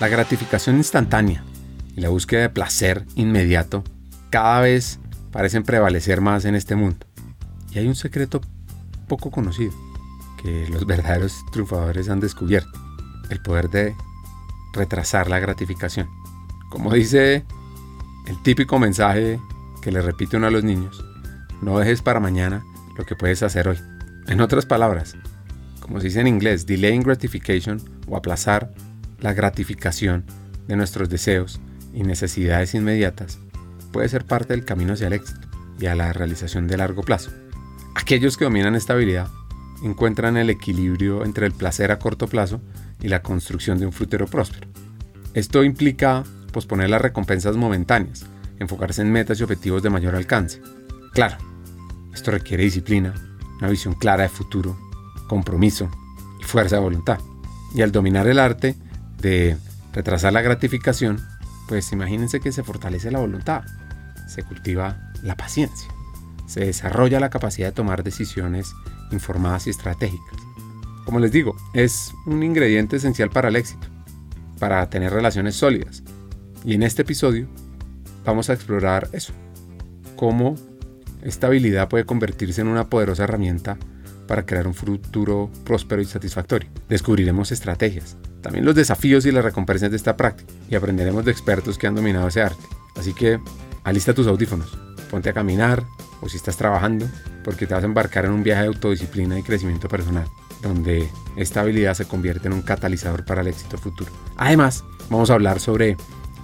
La gratificación instantánea y la búsqueda de placer inmediato cada vez parecen prevalecer más en este mundo. Y hay un secreto poco conocido que los verdaderos triunfadores han descubierto, el poder de retrasar la gratificación. Como dice el típico mensaje que le repite uno a los niños, no dejes para mañana lo que puedes hacer hoy. En otras palabras, como se dice en inglés, delaying gratification o aplazar la gratificación de nuestros deseos y necesidades inmediatas puede ser parte del camino hacia el éxito y a la realización de largo plazo. Aquellos que dominan esta habilidad encuentran el equilibrio entre el placer a corto plazo y la construcción de un frutero próspero. Esto implica posponer las recompensas momentáneas, enfocarse en metas y objetivos de mayor alcance. Claro, esto requiere disciplina, una visión clara de futuro, compromiso y fuerza de voluntad. Y al dominar el arte de retrasar la gratificación, pues imagínense que se fortalece la voluntad, se cultiva la paciencia, se desarrolla la capacidad de tomar decisiones informadas y estratégicas. Como les digo, es un ingrediente esencial para el éxito, para tener relaciones sólidas. Y en este episodio vamos a explorar eso, cómo esta habilidad puede convertirse en una poderosa herramienta para crear un futuro próspero y satisfactorio. Descubriremos estrategias, también los desafíos y las recompensas de esta práctica y aprenderemos de expertos que han dominado ese arte. Así que alista tus audífonos, ponte a caminar o si estás trabajando, porque te vas a embarcar en un viaje de autodisciplina y crecimiento personal, donde esta habilidad se convierte en un catalizador para el éxito futuro. Además, vamos a hablar sobre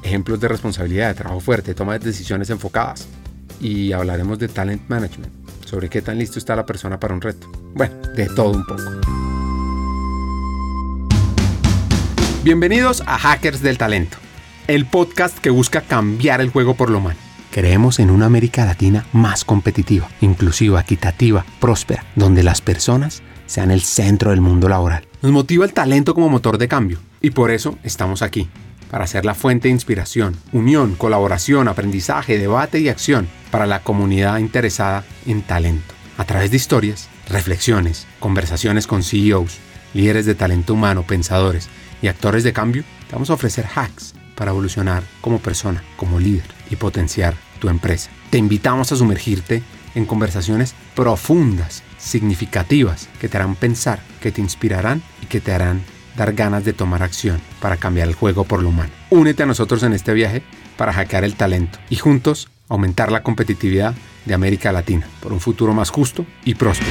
ejemplos de responsabilidad, de trabajo fuerte, toma de decisiones enfocadas y hablaremos de talent management, sobre qué tan listo está la persona para un reto. Bueno, de todo un poco. Bienvenidos a Hackers del Talento, el podcast que busca cambiar el juego por lo humano. Creemos en una América Latina más competitiva, inclusiva, equitativa, próspera, donde las personas sean el centro del mundo laboral. Nos motiva el talento como motor de cambio y por eso estamos aquí, para ser la fuente de inspiración, unión, colaboración, aprendizaje, debate y acción para la comunidad interesada en talento. A través de historias, reflexiones, conversaciones con CEOs, líderes de talento humano, pensadores y actores de cambio, te vamos a ofrecer hacks para evolucionar como persona, como líder y potenciar tu empresa. Te invitamos a sumergirte en conversaciones profundas, significativas, que te harán pensar, que te inspirarán y que te harán dar ganas de tomar acción para cambiar el juego por lo humano. Únete a nosotros en este viaje para hackear el talento y juntos aumentar la competitividad de América Latina por un futuro más justo y próspero.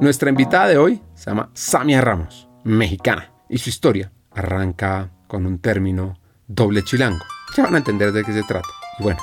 Nuestra invitada de hoy se llama Samia Ramos, mexicana, y su historia arranca con un término doble chilango. Ya van a entender de qué se trata. Y bueno,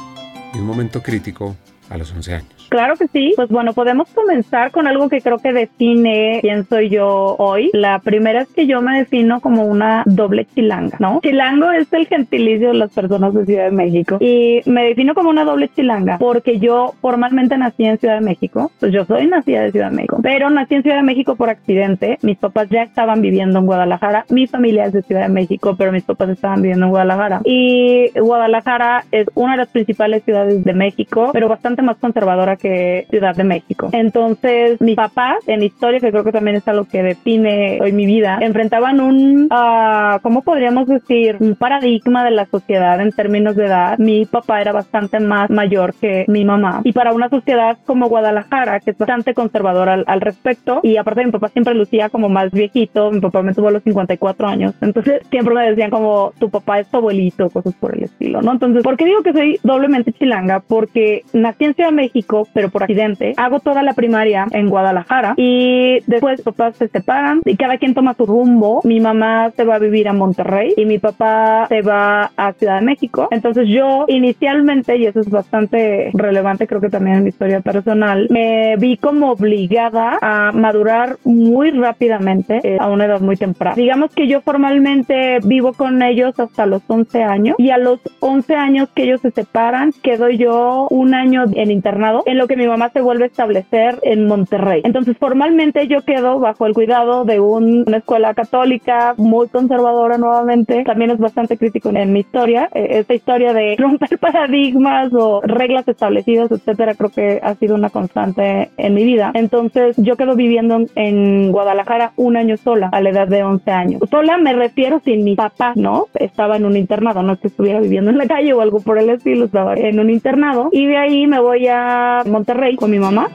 y un momento crítico a los 11 años. Claro que sí. Pues bueno, podemos comenzar con algo que creo que define quién soy yo hoy. La primera es que yo me defino como una doble chilanga, ¿no? Chilango es el gentilicio de las personas de Ciudad de México y me defino como una doble chilanga porque yo formalmente nací en Ciudad de México. Pues yo soy nacida de Ciudad de México, pero nací en Ciudad de México por accidente. Mis papás ya estaban viviendo en Guadalajara. Mi familia es de Ciudad de México, pero mis papás estaban viviendo en Guadalajara. Y Guadalajara es una de las principales ciudades de México, pero bastante más conservadora que Ciudad de México. Entonces, mis papás, en historia, que creo que también es algo que define hoy mi vida, enfrentaban un, uh, ¿cómo podríamos decir? Un paradigma de la sociedad en términos de edad. Mi papá era bastante más mayor que mi mamá. Y para una sociedad como Guadalajara, que es bastante conservadora al, respecto, y aparte mi papá siempre lucía como más viejito, mi papá me tuvo a los 54 años. Entonces, siempre me decían como, tu papá es tu abuelito, cosas por el estilo, ¿no? Entonces, ¿por qué digo que soy doblemente chilanga? Porque nací en Ciudad de México, pero por accidente. Hago toda la primaria en Guadalajara y después papás se separan y cada quien toma su rumbo. Mi mamá se va a vivir a Monterrey y mi papá se va a Ciudad de México. Entonces yo inicialmente, y eso es bastante relevante creo que también en mi historia personal, me vi como obligada a madurar muy rápidamente eh, a una edad muy temprana. Digamos que yo formalmente vivo con ellos hasta los 11 años y a los 11 años que ellos se separan quedo yo un año en internado, en lo que mi mamá se vuelve a establecer en Monterrey. Entonces, formalmente yo quedo bajo el cuidado de una escuela católica muy conservadora nuevamente. También es bastante crítico en mi historia. Eh, esta historia de romper paradigmas o reglas establecidas, etcétera, creo que ha sido una constante en mi vida. Entonces, yo quedo viviendo en Guadalajara un año sola, a la edad de 11 años. Sola me refiero sin mi papá, ¿no? Estaba en un internado, no es que estuviera viviendo en la calle o algo por el estilo, estaba en un internado. Y de ahí me voy a Monterrey con mi mamá.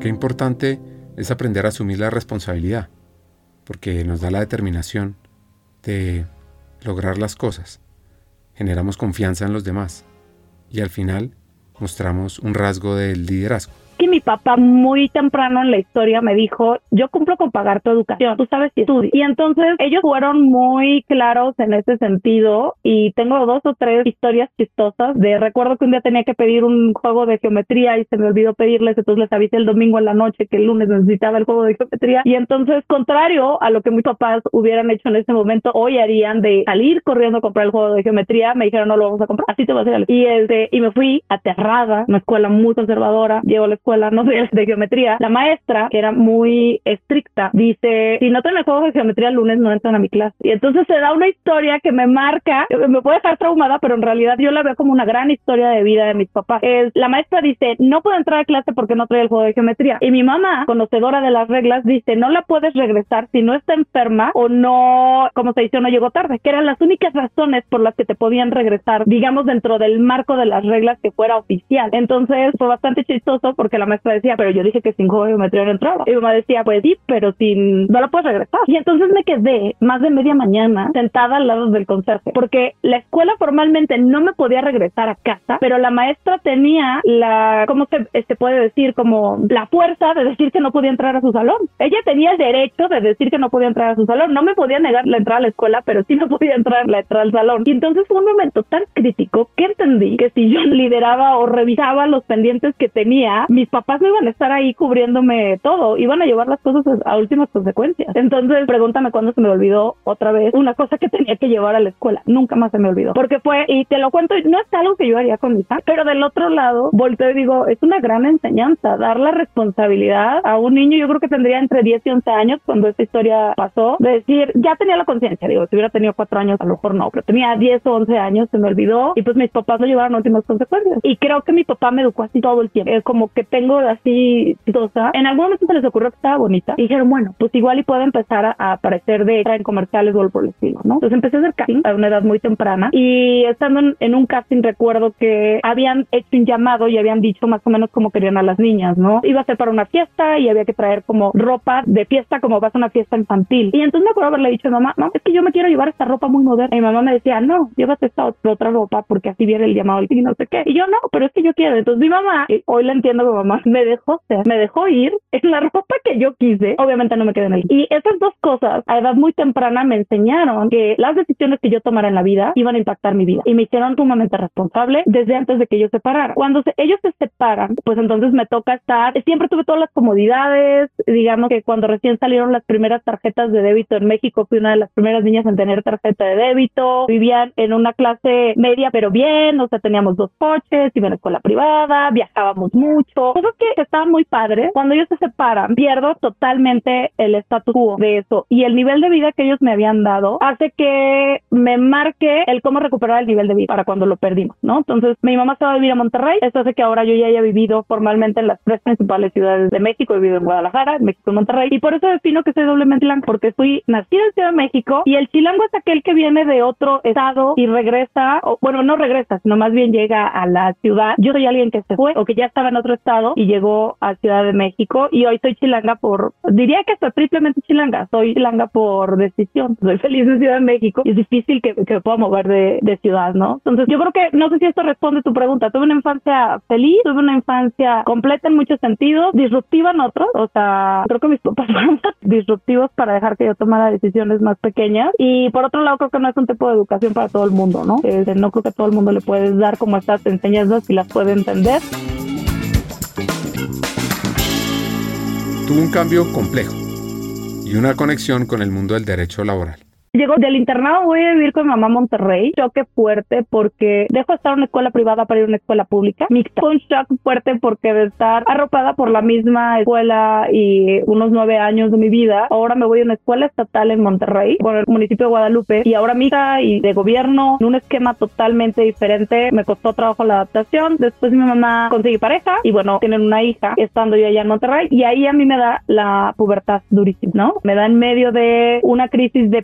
Qué importante es aprender a asumir la responsabilidad, porque nos da la determinación de lograr las cosas. Generamos confianza en los demás y al final mostramos un rasgo del liderazgo que mi papá muy temprano en la historia me dijo, yo cumplo con pagar tu educación, tú sabes si estudias. Y entonces ellos fueron muy claros en ese sentido y tengo dos o tres historias chistosas de recuerdo que un día tenía que pedir un juego de geometría y se me olvidó pedirles, entonces les avisé el domingo en la noche que el lunes necesitaba el juego de geometría y entonces contrario a lo que mis papás hubieran hecho en ese momento, hoy harían de salir corriendo a comprar el juego de geometría, me dijeron no lo vamos a comprar, así te va a hacer. Y este y me fui aterrada, una escuela muy conservadora, llevo a la escuela escuela, no sé, de geometría, la maestra, que era muy estricta, dice, si no tienen juego de geometría el lunes no entran a mi clase. Y entonces se da una historia que me marca, me puede dejar traumada, pero en realidad yo la veo como una gran historia de vida de mis papás. Es, la maestra dice, no puedo entrar a clase porque no trae el juego de geometría. Y mi mamá, conocedora de las reglas, dice, no la puedes regresar si no está enferma o no, como se dice, no llegó tarde, que eran las únicas razones por las que te podían regresar, digamos, dentro del marco de las reglas que fuera oficial. Entonces fue bastante chistoso porque la maestra decía, pero yo dije que sin juego de geometría no entraba. Y mi mamá decía, pues sí, pero sin, no la puedes regresar. Y entonces me quedé más de media mañana sentada al lado del conserje, porque la escuela formalmente no me podía regresar a casa, pero la maestra tenía la, ¿cómo se este, puede decir? Como la fuerza de decir que no podía entrar a su salón. Ella tenía el derecho de decir que no podía entrar a su salón. No me podía negar la entrada a la escuela, pero sí me podía entrar la entrada al salón. Y entonces fue un momento tan crítico que entendí que si yo lideraba o revisaba los pendientes que tenía, mis papás no iban a estar ahí cubriéndome todo, iban a llevar las cosas a últimas consecuencias. Entonces, pregúntame cuándo se me olvidó otra vez una cosa que tenía que llevar a la escuela. Nunca más se me olvidó. Porque fue, y te lo cuento, no es algo que yo haría con mi hija, pero del otro lado, volteo y digo, es una gran enseñanza, dar la responsabilidad a un niño, yo creo que tendría entre 10 y 11 años cuando esta historia pasó, de decir, ya tenía la conciencia, digo, si hubiera tenido 4 años, a lo mejor no, pero tenía 10 o 11 años, se me olvidó, y pues mis papás lo llevaron a últimas consecuencias. Y creo que mi papá me educó así todo el tiempo. Es como que tengo así chistosa. En algún momento se les ocurrió que estaba bonita y dijeron, bueno, pues igual y puede empezar a, aparecer de en comerciales o algo por el estilo, ¿no? Entonces empecé a hacer casting a una edad muy temprana y estando en, un casting recuerdo que habían hecho un llamado y habían dicho más o menos cómo querían a las niñas, ¿no? Iba a ser para una fiesta y había que traer como ropa de fiesta como vas a una fiesta infantil. Y entonces me acuerdo haberle dicho a mamá, mamá, es que yo me quiero llevar esta ropa muy moderna. Y mi mamá me decía, no, llévate esta otra ropa porque así viene el llamado y no sé qué. Y yo no, pero es que yo quiero. Entonces mi mamá, hoy la entiendo que mamá me dejó ser, me dejó ir en la ropa que yo quise. Obviamente no me quedé en el. Y esas dos cosas a edad muy temprana me enseñaron que las decisiones que yo tomara en la vida iban a impactar mi vida y me hicieron sumamente responsable desde antes de que ellos se separaran. Cuando ellos se separan, pues entonces me toca estar. Siempre tuve todas las comodidades. Digamos que cuando recién salieron las primeras tarjetas de débito en México, fui una de las primeras niñas en tener tarjeta de débito. Vivían en una clase media, pero bien. O sea, teníamos dos coches, iba a la escuela privada, viajábamos mucho. Cosas que estaban muy padres. Cuando ellos se separan, pierdo totalmente el status quo de eso y el nivel de vida que ellos me habían dado hace que me marque el cómo recuperar el nivel de vida para cuando lo perdimos, ¿no? Entonces, mi mamá se va a vivir a Monterrey, eso hace que ahora yo ya haya vivido formalmente en las tres principales ciudades de México, he vivido en Guadalajara, en México, en Monterrey, y por eso defino que soy doblemente blanco, porque fui nacida en Ciudad de México y el chilango es aquel que viene de otro estado y regresa, o bueno, no regresa, sino más bien llega a la ciudad. Yo soy alguien que se fue o que ya estaba en otro estado y llegó a Ciudad de México. Y hoy soy chilanga por, diría que soy triplemente chilanga, soy chilanga por decisión, soy feliz en Ciudad de México. Y es difícil que, que me pueda mover de, de, ciudad, ¿no? Entonces yo creo que, no sé si esto responde a tu pregunta, tuve una infancia feliz, tuve una infancia completa en muchos sentidos, disruptiva en otros, o sea, creo que mis papás fueron disruptivos para dejar que yo tomara decisiones más pequeñas. Y por otro lado creo que no es un tipo de educación para todo el mundo, ¿no? no creo que todo el mundo le puedes dar como estas enseñanzas y las puede entender. Tuvo un cambio complejo y una conexión con el mundo del derecho laboral. Llegó del internado, voy a vivir con mamá Monterrey. Choque fuerte porque dejo de estar en una escuela privada para ir a una escuela pública. Mixta. Un shock fuerte porque de estar arropada por la misma escuela y unos nueve años de mi vida, ahora me voy a una escuela estatal en Monterrey, por el municipio de Guadalupe, y ahora mixta y de gobierno, en un esquema totalmente diferente. Me costó trabajo la adaptación. Después mi mamá conseguí pareja y bueno, tienen una hija estando yo allá en Monterrey y ahí a mí me da la pubertad durísima, ¿no? Me da en medio de una crisis de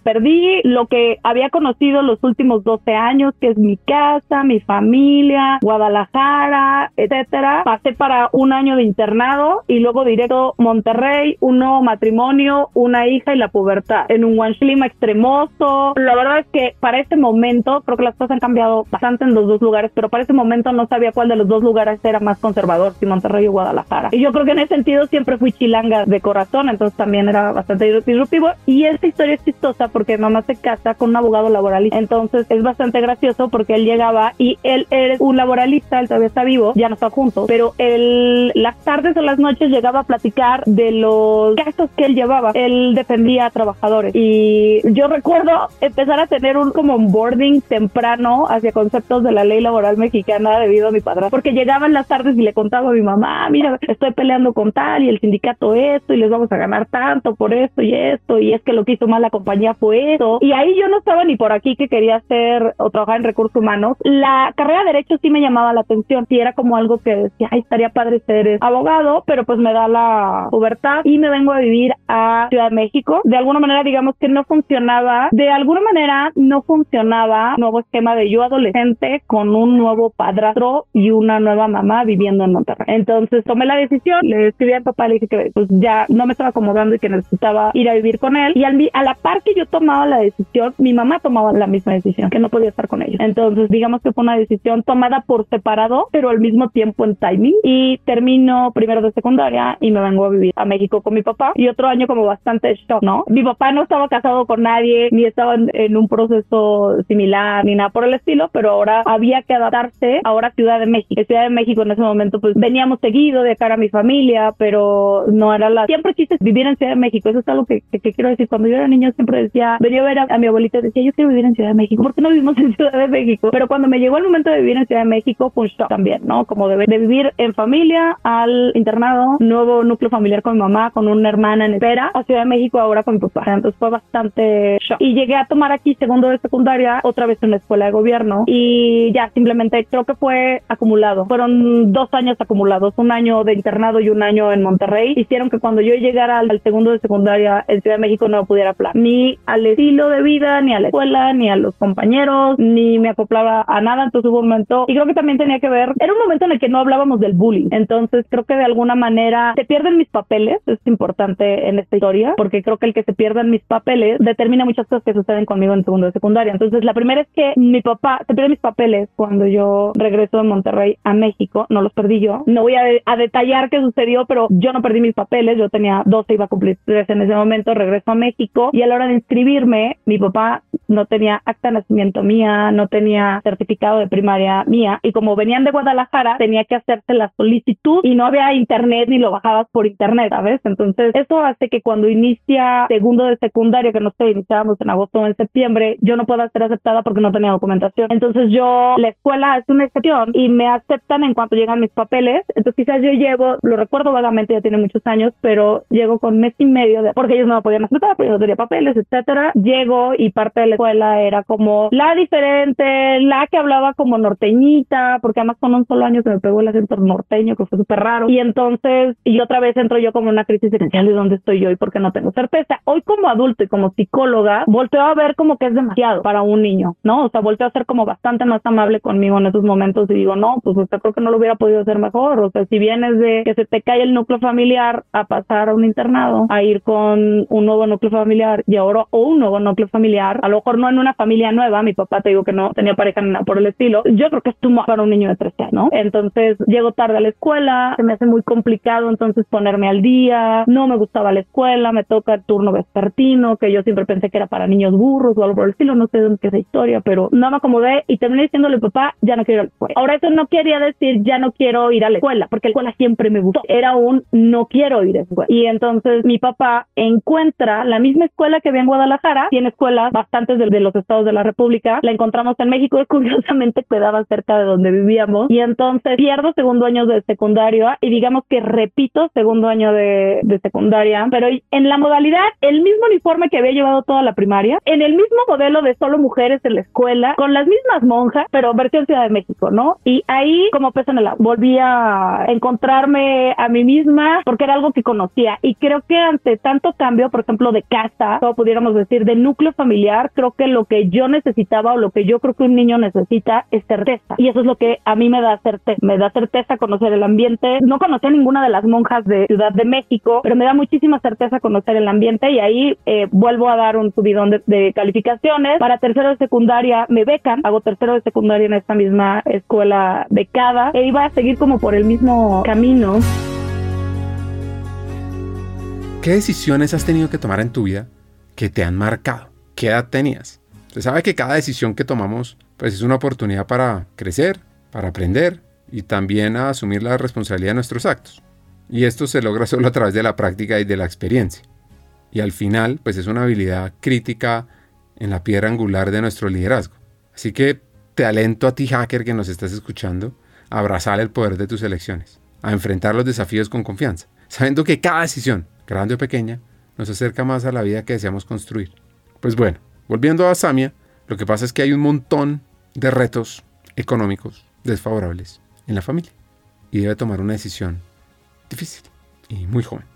lo que había conocido los últimos 12 años, que es mi casa, mi familia, Guadalajara, etcétera. Pasé para un año de internado y luego directo Monterrey, un nuevo matrimonio, una hija y la pubertad en un clima extremoso. La verdad es que para ese momento creo que las cosas han cambiado bastante en los dos lugares, pero para ese momento no sabía cuál de los dos lugares era más conservador, si Monterrey o Guadalajara. Y yo creo que en ese sentido siempre fui chilanga de corazón, entonces también era bastante disruptivo. Y esta historia es chistosa porque mamá se casa con un abogado laboralista. Entonces es bastante gracioso porque él llegaba y él era un laboralista, él todavía está vivo, ya no está junto, pero él las tardes o las noches llegaba a platicar de los casos que él llevaba. Él defendía a trabajadores y yo recuerdo empezar a tener un como boarding temprano hacia conceptos de la ley laboral mexicana debido a mi padre, porque llegaban las tardes y le contaba a mi mamá, mira, estoy peleando con tal y el sindicato esto y les vamos a ganar tanto por esto y esto y es que lo que hizo mal la compañía fue eso y ahí yo no estaba ni por aquí que quería hacer o trabajar en recursos humanos. La carrera de derecho sí me llamaba la atención, sí era como algo que decía, ay, estaría padre ser abogado, pero pues me da la pubertad y me vengo a vivir a Ciudad de México. De alguna manera digamos que no funcionaba, de alguna manera no funcionaba nuevo esquema de yo adolescente con un nuevo padrastro y una nueva mamá viviendo en Monterrey. Entonces tomé la decisión, le escribí a papá, le dije que pues ya no me estaba acomodando y que necesitaba ir a vivir con él. Y al, a la par que yo tomaba la decisión, mi mamá tomaba la misma decisión, que no podía estar con ellos. Entonces digamos que fue una decisión tomada por separado, pero al mismo tiempo en timing. Y termino primero de secundaria y me vengo a vivir a México con mi papá. Y otro año como bastante shock, ¿no? Mi papá no estaba casado con nadie, ni estaba en, en un proceso similar, ni nada por el estilo, pero ahora había que adaptarse ahora Ciudad de México. Ciudad de México en ese momento pues veníamos seguido de cara a mi familia, pero no era la... Siempre quise vivir en Ciudad de México, eso es algo que, que, quiero decir. Cuando yo era niño siempre decía, venía a ver a, mi abuelita decía, yo quiero vivir en Ciudad de México, ¿por qué no vivimos en Ciudad de México? Pero cuando me llegó el momento de vivir en Ciudad de México, pues también, ¿no? Como de, de vivir en familia al internado, nuevo núcleo familiar con mi mamá, con una hermana en espera, a Ciudad de México ahora con mi papá. Entonces fue bastante shock. Y llegué a tomar aquí segundo de secundaria, otra vez en la escuela de gobierno y ya simplemente creo que fue acumulado. Fueron dos años acumulados, un año de internado y un año en Monterrey. Hicieron que cuando yo llegara al, segundo de secundaria en Ciudad de México no pudiera hablar ni al estilo de vida, ni a la escuela, ni a los compañeros, ni me acoplaba a nada. Entonces hubo un momento, y creo que también tenía que ver, era un momento en el que no hablábamos del bullying. Entonces creo que de alguna manera se pierden mis papeles, es importante en esta historia, porque creo que el que se pierdan mis papeles determina muchas cosas que suceden conmigo en segundo de secundaria. Entonces la primera es que mi papá se pierde mis papeles cuando yo regreso de Monterrey a México, no los perdí yo. No voy a, a detallar qué sucedió, pero yo no perdí mis papeles, yo tenía 12, iba a cumplir 13 en ese momento, regreso a México y a la hora de inscribirme, mi papá no tenía acta de nacimiento mía, no tenía certificado de primaria mía y como venían de Guadalajara tenía que hacerse la solicitud y no había internet ni lo bajabas por internet, ¿sabes? Entonces eso hace que cuando inicia segundo de secundaria, que no sé, iniciábamos en agosto o en septiembre, yo no pueda ser aceptada porque no tenía documentación. Entonces yo, la escuela es una excepción y me aceptan en cuanto llegan mis papeles. Entonces quizás yo llevo, lo recuerdo vagamente, ya tiene muchos años, pero llego con mes y medio de, porque ellos no me podían aceptar, porque yo no tenía papeles, etcétera. Llego y parte escuela era como la diferente, la que hablaba como norteñita, porque además con un solo año se me pegó el acento norteño, que fue súper raro. Y entonces, y otra vez entro yo como una crisis existencial de dónde estoy yo y por qué no tengo certeza. Hoy como adulto y como psicóloga, volteo a ver como que es demasiado para un niño, ¿no? O sea, volteo a ser como bastante más amable conmigo en esos momentos y digo, no, pues usted creo que no lo hubiera podido hacer mejor. O sea, si vienes de que se te cae el núcleo familiar a pasar a un internado, a ir con un nuevo núcleo familiar y ahora o un nuevo núcleo familiar, a lo mejor no en una familia nueva, mi papá te digo que no tenía pareja ni nada por el estilo, yo creo que es tu para un niño de 13 años, ¿no? Entonces llego tarde a la escuela, se me hace muy complicado entonces ponerme al día, no me gustaba la escuela, me toca el turno vespertino, que yo siempre pensé que era para niños burros o algo por el estilo, no sé dónde es esa historia, pero no me acomodé y terminé diciéndole, papá, ya no quiero ir a la escuela. Ahora eso no quería decir ya no quiero ir a la escuela, porque la escuela siempre me gustó, era un no quiero ir a la escuela. Y entonces mi papá encuentra la misma escuela que había en Guadalajara, tiene escuelas bastantes de, de los estados de la República, la encontramos en México curiosamente quedaba cerca de donde vivíamos y entonces pierdo segundo año de secundaria y digamos que repito segundo año de, de secundaria, pero en la modalidad el mismo uniforme que había llevado toda la primaria, en el mismo modelo de solo mujeres en la escuela, con las mismas monjas, pero versión Ciudad de México, ¿no? Y ahí como peso en el agua, volví a encontrarme a mí misma porque era algo que conocía y creo que ante tanto cambio, por ejemplo, de casa, o pudiéramos decir de núcleo familiar, creo que lo que yo necesitaba o lo que yo creo que un niño necesita es certeza. Y eso es lo que a mí me da certeza, me da certeza conocer el ambiente, no conocí a ninguna de las monjas de Ciudad de México, pero me da muchísima certeza conocer el ambiente y ahí eh, vuelvo a dar un subidón de, de calificaciones, para tercero de secundaria me becan, hago tercero de secundaria en esta misma escuela becada e iba a seguir como por el mismo camino. ¿Qué decisiones has tenido que tomar en tu vida que te han marcado? ¿Qué edad tenías? Se sabe que cada decisión que tomamos pues es una oportunidad para crecer, para aprender y también a asumir la responsabilidad de nuestros actos. Y esto se logra solo a través de la práctica y de la experiencia. Y al final, pues es una habilidad crítica en la piedra angular de nuestro liderazgo. Así que te alento a ti, hacker, que nos estás escuchando, a abrazar el poder de tus elecciones, a enfrentar los desafíos con confianza, sabiendo que cada decisión, grande o pequeña, nos acerca más a la vida que deseamos construir. Pues bueno, volviendo a Samia, lo que pasa es que hay un montón de retos económicos desfavorables en la familia y debe tomar una decisión difícil y muy joven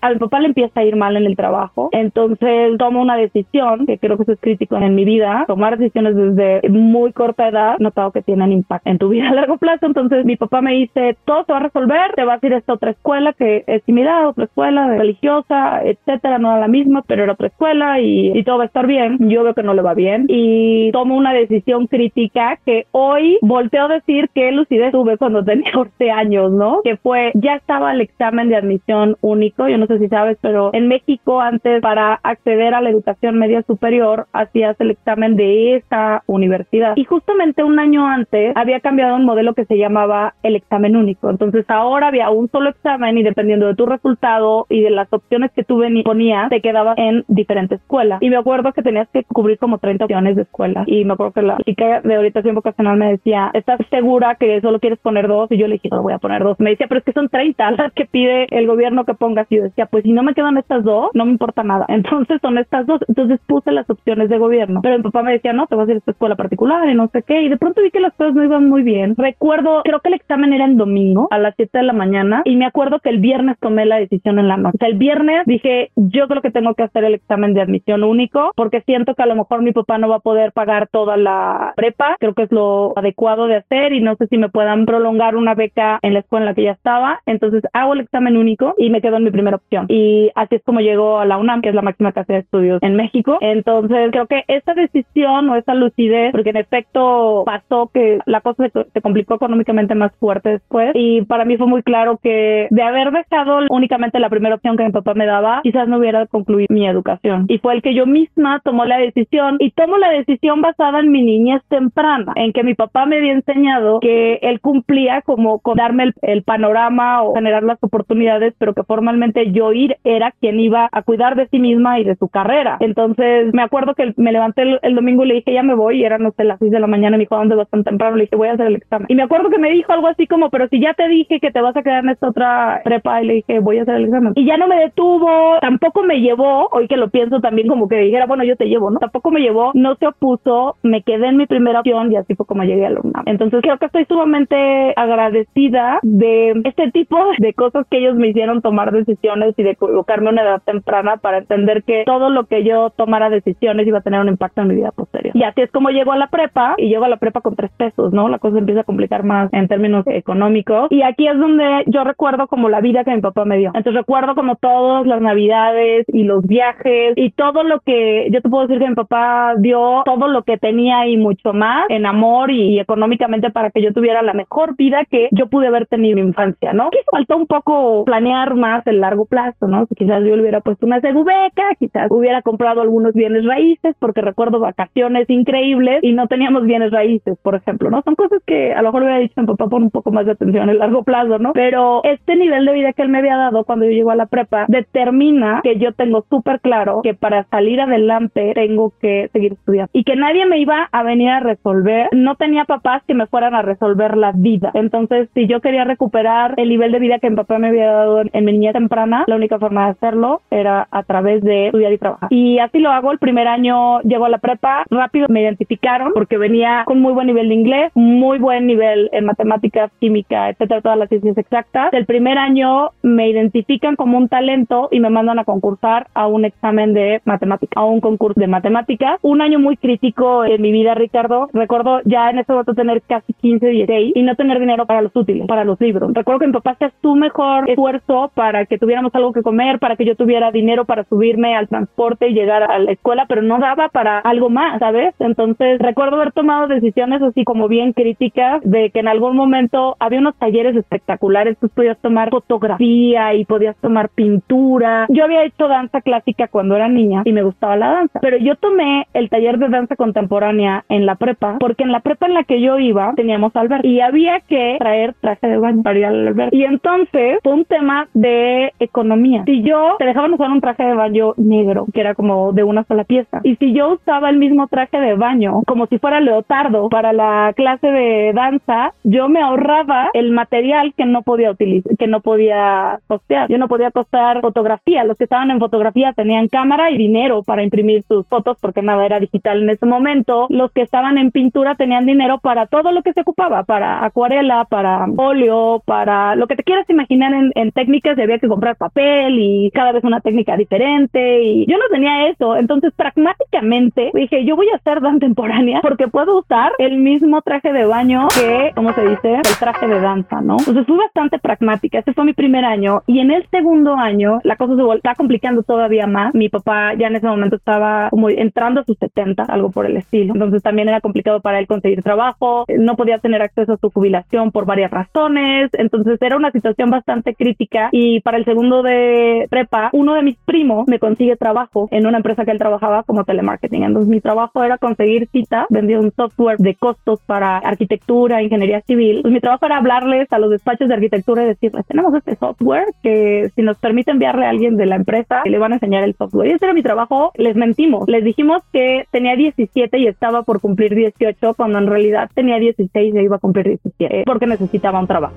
a mi papá le empieza a ir mal en el trabajo, entonces tomo una decisión, que creo que eso es crítico en mi vida, tomar decisiones desde muy corta edad, notado que tienen impacto en tu vida a largo plazo, entonces mi papá me dice, todo se va a resolver, te vas a ir a esta otra escuela que es similar, otra escuela religiosa, etcétera, no era la misma, pero era otra escuela y, y todo va a estar bien, yo veo que no le va bien y tomo una decisión crítica que hoy volteo a decir que lucidez tuve cuando tenía 14 años, ¿no? Que fue, ya estaba el examen de admisión único, yo no sé si sabes, pero en México antes para acceder a la educación media superior hacías el examen de esta universidad. Y justamente un año antes había cambiado un modelo que se llamaba el examen único. Entonces ahora había un solo examen y dependiendo de tu resultado y de las opciones que tú ponías, te quedabas en diferentes escuelas. Y me acuerdo que tenías que cubrir como 30 opciones de escuela. Y me acuerdo que la chica de orientación vocacional me decía, ¿estás segura que solo quieres poner dos? Y yo le dije, no voy a poner dos. Me decía, pero es que son 30 las que pide el gobierno que pongas. Y yo decía, pues si no me quedan estas dos, no me importa nada. Entonces son estas dos. Entonces puse las opciones de gobierno. Pero mi papá me decía, no, te vas a ir a esta escuela particular y no sé qué. Y de pronto vi que las cosas no iban muy bien. Recuerdo, creo que el examen era en domingo a las 7 de la mañana y me acuerdo que el viernes tomé la decisión en la noche. O sea, el viernes dije, yo creo que tengo que hacer el examen de admisión único porque siento que a lo mejor mi papá no va a poder pagar toda la prepa. Creo que es lo adecuado de hacer y no sé si me puedan prolongar una beca en la escuela en la que ya estaba. Entonces hago el examen único y me quedo en mi primera opción. Y así es como llegó a la UNAM, que es la máxima casa de estudios en México. Entonces creo que esta decisión o esta lucidez, porque en efecto pasó que la cosa se, se complicó económicamente más fuerte después y para mí fue muy claro que de haber dejado únicamente la primera opción que mi papá me daba, quizás no hubiera concluido mi educación. Y fue el que yo misma tomó la decisión y tomo la decisión basada en mi niñez temprana, en que mi papá me había enseñado que él cumplía como con darme el, el panorama o generar las oportunidades, pero que formalmente yo ir era quien iba a cuidar de sí misma y de su carrera. Entonces me acuerdo que me levanté el, domingo y le dije, ya me voy, y era, no sé, las 6 de la mañana, me dijo, ¿a dónde vas tan temprano? Le dije, voy a hacer el examen. Y me acuerdo que me dijo algo así como, pero si ya te dije que te vas a quedar en esta otra prepa, y le dije, voy a hacer el examen. Y ya no me detuvo, tampoco me llevó, hoy que lo pienso también como que dijera, bueno, yo te llevo, ¿no? Tampoco me llevó, no se opuso, me quedé en mi primera opción y así fue como llegué a UNAM. Entonces creo que estoy sumamente agradecida de este tipo de cosas que ellos me hicieron tomar decisiones y de equivocarme a una edad temprana para entender que todo lo que yo tomara decisiones iba a tener un impacto en mi vida posterior. Y así es como llego a la prepa y llego a la prepa con tres pesos, ¿no? La cosa empieza a complicar más en términos económicos. Y aquí es donde yo recuerdo como la vida que mi papá me dio. Entonces recuerdo como todas las navidades y los viajes y todo lo que yo te puedo decir que mi papá dio, todo lo que tenía y mucho más en amor y económicamente para que yo tuviera la mejor vida que yo pude haber tenido en mi infancia, ¿no? Quizás faltó un poco planear más el largo plazo, ¿no? Quizás yo le hubiera puesto una segubeca, quizás hubiera comprado algunos bienes raíces, porque recuerdo vacaciones increíbles y no teníamos bienes raíces, por ejemplo, ¿no? Son cosas que a lo mejor le hubiera dicho a mi papá por un poco más de atención en largo plazo, ¿no? Pero este nivel de vida que él me había dado cuando yo llego a la prepa determina que yo tengo súper claro que para salir adelante tengo que seguir estudiando y que nadie me iba a venir a resolver, no tenía papás que me fueran a resolver la vida. Entonces, si yo quería recuperar el nivel de vida que mi papá me había dado en, mi niñez temprana, la única forma de hacerlo era a través de estudiar y trabajar. Y así lo hago. El primer año llego a la prepa, rápido me identificaron porque venía con muy buen nivel de inglés, muy buen nivel en matemáticas, química, etcétera, todas las ciencias exactas. El primer año me identifican como un talento y me mandan a concursar a un examen de matemáticas, a un concurso de matemáticas. Un año muy crítico en mi vida, Ricardo. Recuerdo ya en ese momento tener casi 15, 16 y no tener dinero para los útiles, para los libros. Recuerdo que mi papá hacía su mejor esfuerzo para que tuviéramos algo que comer, para que yo tuviera dinero para subirme al transporte y llegar a la escuela, pero no daba para algo más, ¿sabes? Entonces recuerdo haber tomado decisiones así como bien críticas de que en algún momento había unos talleres espectaculares, tú podías tomar fotografía y podías tomar pintura. Yo había hecho danza clásica cuando era niña y me gustaba la danza, pero yo tomé el taller de danza contemporánea en la prepa porque en la prepa en la que yo iba teníamos albergue y había que traer traje de baño para ir al albergue. Y entonces fue un tema de economía. Si yo te dejaban usar un traje de baño negro, que era como de una sola pieza, y si yo usaba el mismo traje de baño como si fuera leotardo para la clase de danza, yo me ahorraba el material que no podía utilizar, que no podía costear. Yo no podía costar fotografía. Los que estaban en fotografía tenían cámara y dinero para imprimir sus fotos porque nada era digital en ese momento. Los que estaban en pintura tenían dinero para todo lo que se ocupaba, para acuarela, para óleo, para lo que te quieras imaginar en, en técnicas. Había que comprar papel y cada vez una técnica diferente y yo no tenía eso. Entonces, pragmáticamente dije, yo voy a hacer danza contemporánea porque puedo usar el mismo traje de baño que, ¿cómo se dice? El traje de danza, ¿no? Entonces fui bastante pragmática. Este fue mi primer año y en el segundo año la cosa se está complicando todavía más. Mi papá ya en ese momento estaba como entrando a sus 70, algo por el estilo. Entonces también era complicado para él conseguir trabajo. No podía tener acceso a su jubilación por varias razones. Entonces era una situación bastante crítica y para el segundo de prepa, uno de mis primos me consigue trabajo en una empresa que él trabajaba como telemarketing. Entonces mi trabajo era conseguir cita, vendía un software de costos para arquitectura, ingeniería civil. Pues mi trabajo era hablarles a los despachos de arquitectura y decirles, tenemos este software que si nos permite enviarle a alguien de la empresa, le van a enseñar el software. Y ese era mi trabajo. Les mentimos. Les dijimos que tenía 17 y estaba por cumplir 18 cuando en realidad tenía 16 y iba a cumplir 17 porque necesitaba un trabajo.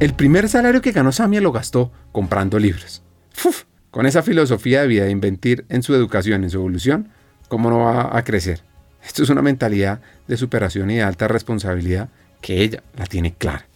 El primer salario que ganó Samia lo gastó comprando libros. Con esa filosofía de vida de invertir en su educación, en su evolución, ¿cómo no va a crecer? Esto es una mentalidad de superación y de alta responsabilidad que ella la tiene clara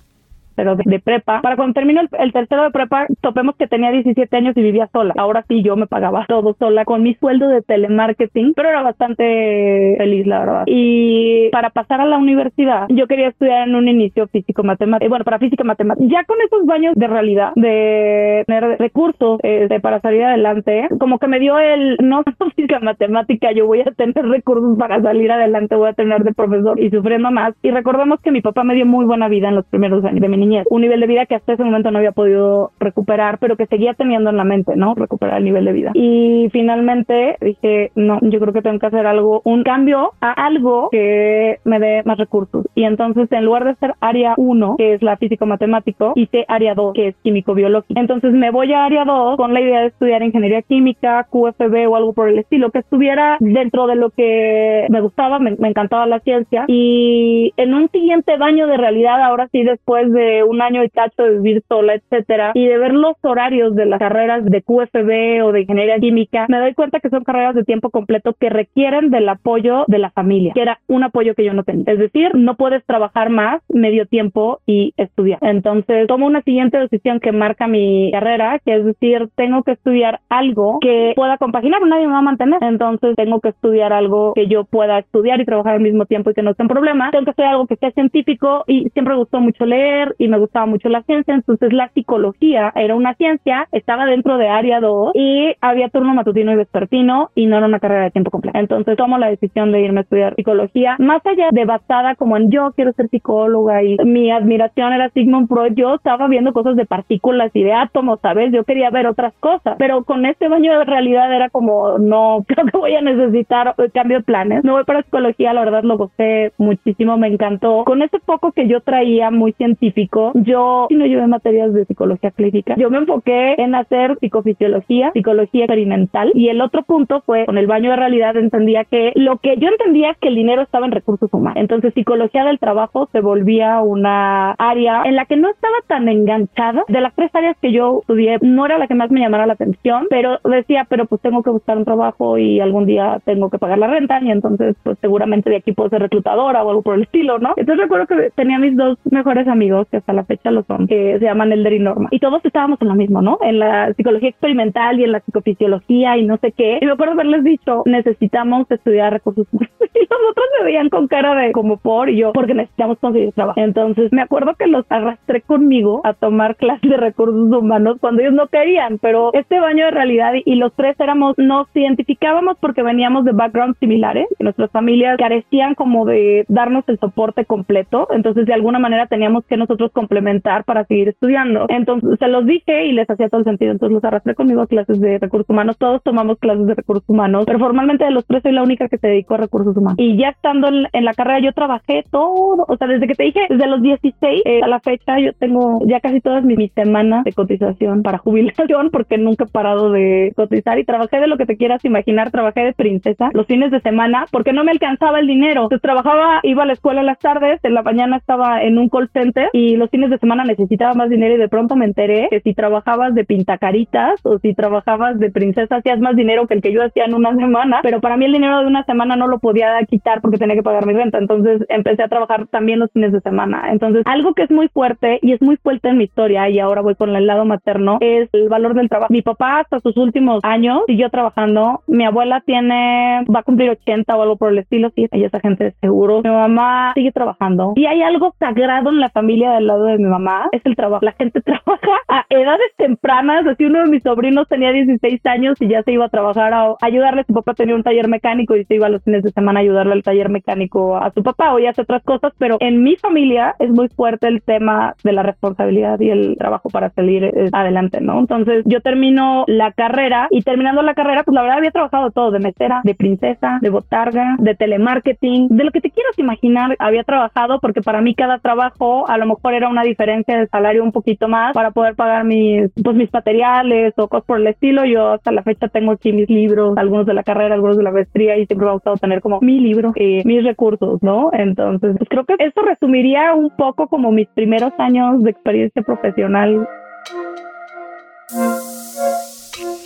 pero de, prepa. Para cuando termino el, tercero de prepa, topemos que tenía 17 años y vivía sola. Ahora sí, yo me pagaba todo sola con mi sueldo de telemarketing, pero era bastante feliz, la verdad. Y para pasar a la universidad, yo quería estudiar en un inicio físico-matemático. Bueno, para física-matemática. Ya con esos baños de realidad, de tener recursos este, para salir adelante, como que me dio el, no física-matemática, yo voy a tener recursos para salir adelante, voy a tener de profesor y sufriendo más. Y recordemos que mi papá me dio muy buena vida en los primeros años de mi niñez, un nivel de vida que hasta ese momento no había podido recuperar, pero que seguía teniendo en la mente, ¿no? Recuperar el nivel de vida. Y finalmente dije, no, yo creo que tengo que hacer algo, un cambio a algo que me dé más recursos. Y entonces, en lugar de ser área 1, que es la físico-matemático, hice área 2, que es químico-biológico. Entonces, me voy a área 2 con la idea de estudiar ingeniería química, QFB o algo por el estilo, que estuviera dentro de lo que me gustaba, me, me encantaba la ciencia. Y en un siguiente baño de realidad, ahora sí, después de un año y cacho de vivir sola, etcétera, y de ver los horarios de las carreras de QFB o de ingeniería química, me doy cuenta que son carreras de tiempo completo que requieren del apoyo de la familia, que era un apoyo que yo no tenía. Es decir, no puedes trabajar más medio tiempo y estudiar. Entonces, tomo una siguiente decisión que marca mi carrera, que es decir, tengo que estudiar algo que pueda compaginar, nadie me va a mantener. Entonces, tengo que estudiar algo que yo pueda estudiar y trabajar al mismo tiempo y que no sea un problema. Tengo que estudiar algo que sea científico y siempre me gustó mucho leer y me gustaba mucho la ciencia. Entonces, la psicología era una ciencia, estaba dentro de área 2 y había turno matutino y vespertino y no era una carrera de tiempo completo. Entonces, tomo la decisión de irme a estudiar psicología, más allá de basada como en yo quiero ser psicóloga y mi admiración era Sigmund Freud, yo estaba viendo cosas de partículas y de átomos, ¿sabes? Yo quería ver otras cosas, pero con este baño de realidad era como, no, creo que voy a necesitar cambio de planes. No voy para psicología, la verdad lo gocé muchísimo, me encantó. Con ese poco que yo traía muy científico, yo no llevé materias de psicología clínica. Yo me enfoqué en hacer psicofisiología, psicología experimental y el otro punto fue con el baño de realidad entendía que lo que yo entendía es que el dinero estaba en recursos humanos. Entonces psicología del trabajo se volvía una área en la que no estaba tan enganchada. De las tres áreas que yo estudié, no era la que más me llamara la atención, pero decía, pero pues tengo que buscar un trabajo y algún día tengo que pagar la renta y entonces pues seguramente de aquí puedo ser reclutadora o algo por el estilo, ¿no? Entonces recuerdo que tenía mis dos mejores amigos, que hasta la fecha lo son, que se llaman Elder y Norma. Y todos estábamos en lo mismo, ¿no? En la psicología experimental y en la psicofisiología y no sé qué. Y me acuerdo haberles dicho, necesitamos estudiar recursos humanos. Y los otros me veían con cara de como por y yo, porque necesitamos conseguir trabajo. Entonces me acuerdo que los arrastré conmigo a tomar clases de recursos humanos cuando ellos no querían, pero este baño de realidad y los tres éramos, nos identificábamos porque veníamos de backgrounds similares, nuestras familias carecían como de darnos el soporte completo, entonces de alguna manera teníamos que nosotros complementar para seguir estudiando. Entonces se los dije y les hacía todo el sentido, entonces los arrastré conmigo a clases de recursos humanos, todos tomamos clases de recursos humanos, pero formalmente de los tres soy la única que se dedicó a recursos humanos. Y ya estando en, en la carrera yo trabajé todo, o sea, desde que te dije, desde los 16 eh, a la fecha yo tengo ya casi todas mis, mis semanas de cotización para jubilación porque nunca he parado de cotizar y trabajé de lo que te quieras imaginar, trabajé de princesa los fines de semana porque no me alcanzaba el dinero. Entonces trabajaba, iba a la escuela en las tardes, en la mañana estaba en un call center y los fines de semana necesitaba más dinero y de pronto me enteré que si trabajabas de pintacaritas o si trabajabas de princesa hacías más dinero que el que yo hacía en una semana, pero para mí el dinero de una semana no lo podía quitar porque tenía que pagar mi renta. Entonces empecé a trabajar también los fines de semana. Entonces algo que es muy fuerte y es muy fuerte en mi historia y ahora voy con el lado materno es el valor del trabajo. Mi papá hasta sus últimos años siguió trabajando. Mi abuela tiene, va a cumplir 80 o algo por el estilo. Sí, ella es agente de seguros. Mi mamá sigue trabajando. Y hay algo sagrado en la familia del lado de mi mamá, es el trabajo. La gente trabaja a edades tempranas. Así uno de mis sobrinos tenía 16 años y ya se iba a trabajar a ayudarle. Su papá tenía un taller mecánico y se iba los fines de semana a ayudarle al taller mecánico a su papá o ya hace otras cosas. Pero en mi familia es muy fuerte el tema de la responsabilidad y el trabajo para salir eh, adelante, ¿no? Entonces yo termino la carrera y terminando la carrera, pues la verdad había trabajado todo, de mesera, de princesa, de botarga, de telemarketing, de lo que te quieras imaginar, había trabajado porque para mí cada trabajo a lo mejor era una diferencia de salario un poquito más para poder pagar mis, pues mis materiales o cosas por el estilo. Yo hasta la fecha tengo aquí mis libros, algunos de la carrera, algunos de la maestría y siempre me ha gustado tener como mi libro, eh, mis recursos, ¿no? Entonces, pues creo que eso resumiría un poco como mis primeros años de experiencia profesional.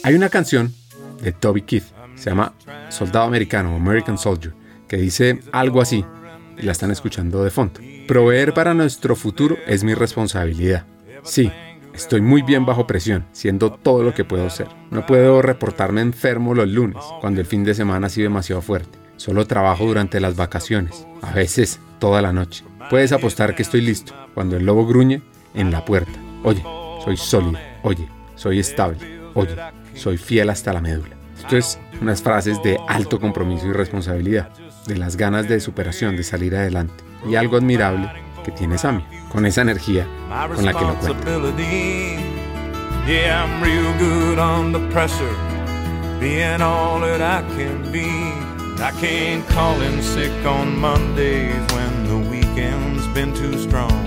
Hay una canción de Toby Keith, se llama Soldado Americano, American Soldier, que dice algo así, y la están escuchando de fondo. Proveer para nuestro futuro es mi responsabilidad. Sí, estoy muy bien bajo presión, siendo todo lo que puedo ser. No puedo reportarme enfermo los lunes, cuando el fin de semana ha sido demasiado fuerte. Solo trabajo durante las vacaciones, a veces toda la noche. Puedes apostar que estoy listo cuando el lobo gruñe en la puerta. Oye, soy sólido. Oye, soy estable. Oye, soy fiel hasta la médula. Esto es unas frases de alto compromiso y responsabilidad, de las ganas de superación, de salir adelante. Y algo admirable que tiene Sammy, con esa energía con la que lo cuenta. I'm real good pressure, being all that I can be. I call sick on Mondays when the weekend's been too strong.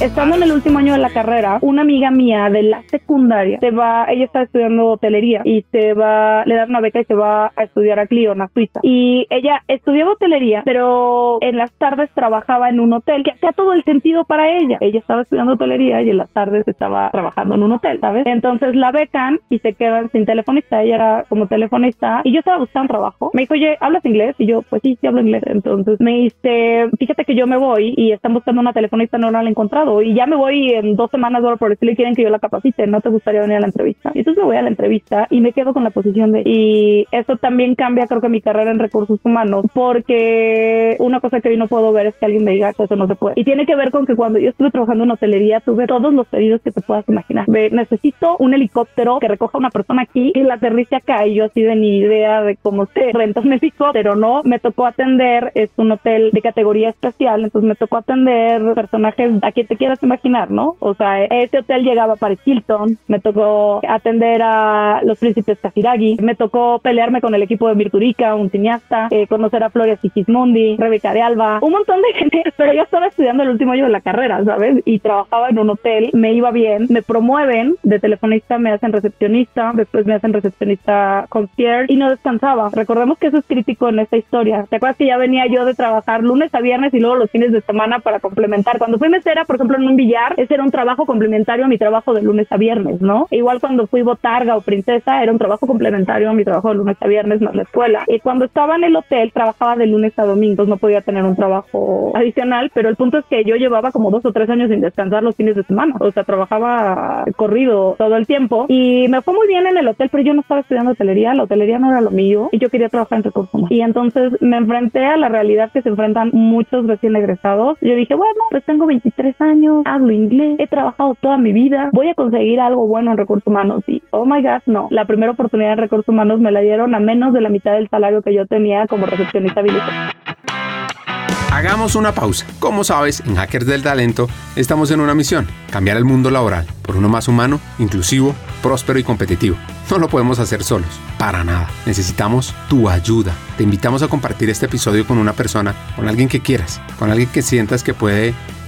Estando en el último año de la carrera, una amiga mía de la secundaria se va, ella está estudiando hotelería y se va, le dan una beca y se va a estudiar a Clion, a Suiza. Y ella estudiaba hotelería, pero en las tardes trabajaba en un hotel que hacía todo el sentido para ella. Ella estaba estudiando hotelería y en las tardes estaba trabajando en un hotel, ¿sabes? Entonces la becan y se quedan sin telefonista. Ella era como telefonista y yo estaba buscando trabajo. Me dijo, oye, ¿hablas inglés? Y yo, pues sí, sí hablo inglés. Entonces me dice, fíjate que yo me voy y están buscando una telefonista, no la han encontrado. Y ya me voy en dos semanas, por decirle, quieren que yo la capacite. ¿No te gustaría venir a la entrevista? Y entonces me voy a la entrevista y me quedo con la posición de... Y eso también cambia, creo que mi carrera en recursos humanos, porque una cosa que yo no puedo ver es que alguien me diga que eso no se puede. Y tiene que ver con que cuando yo estuve trabajando en hotelería, tuve todos los pedidos que te puedas imaginar. necesito un helicóptero que recoja a una persona aquí y la aterrice acá. Y yo así de ni idea de cómo se renta un helicóptero, ¿no? Me tocó atender, es un hotel de categoría especial, entonces me tocó atender personajes a quien te quieras imaginar, ¿no? O sea, ese hotel llegaba para Hilton, me tocó atender a los príncipes Kafiragi, me tocó pelearme con el equipo de Virturica, un cineasta, eh, conocer a Floria Sigismundi, Rebeca de Alba, un montón de gente, pero yo estaba estudiando el último año de la carrera, ¿sabes? Y trabajaba en un hotel, me iba bien, me promueven de telefonista, me hacen recepcionista, después me hacen recepcionista concierge y no descansaba. Recordemos que eso es crítico en esta historia. ¿Te acuerdas que ya venía yo de trabajar lunes a viernes y luego los fines de semana para complementar? Cuando fui mesera, por ejemplo, en un billar, ese era un trabajo complementario a mi trabajo de lunes a viernes, ¿no? igual cuando fui botarga o princesa, era un trabajo complementario a mi trabajo de lunes a viernes más la escuela. Y cuando estaba en el hotel, trabajaba de lunes a domingos, no podía tener un trabajo adicional, pero el punto es que yo llevaba como dos o tres años sin descansar los fines de semana. O sea, trabajaba corrido todo el tiempo y me fue muy bien en el hotel, pero yo no estaba estudiando hotelería, la hotelería no era lo mío y yo quería trabajar en recursos humanos. Y entonces me enfrenté a la realidad que se enfrentan muchos recién egresados. Yo dije, bueno, pues tengo 23 años, hablo inglés, he trabajado toda mi vida, voy a conseguir algo bueno en recursos humanos. Y, oh my God, no. La primera oportunidad en recursos humanos me la dieron a menos de la mitad del salario que yo tenía como recepcionista habilitada. Hagamos una pausa. Como sabes, en Hackers del Talento estamos en una misión, cambiar el mundo laboral por uno más humano, inclusivo, próspero y competitivo. No lo podemos hacer solos, para nada. Necesitamos tu ayuda. Te invitamos a compartir este episodio con una persona, con alguien que quieras, con alguien que sientas que puede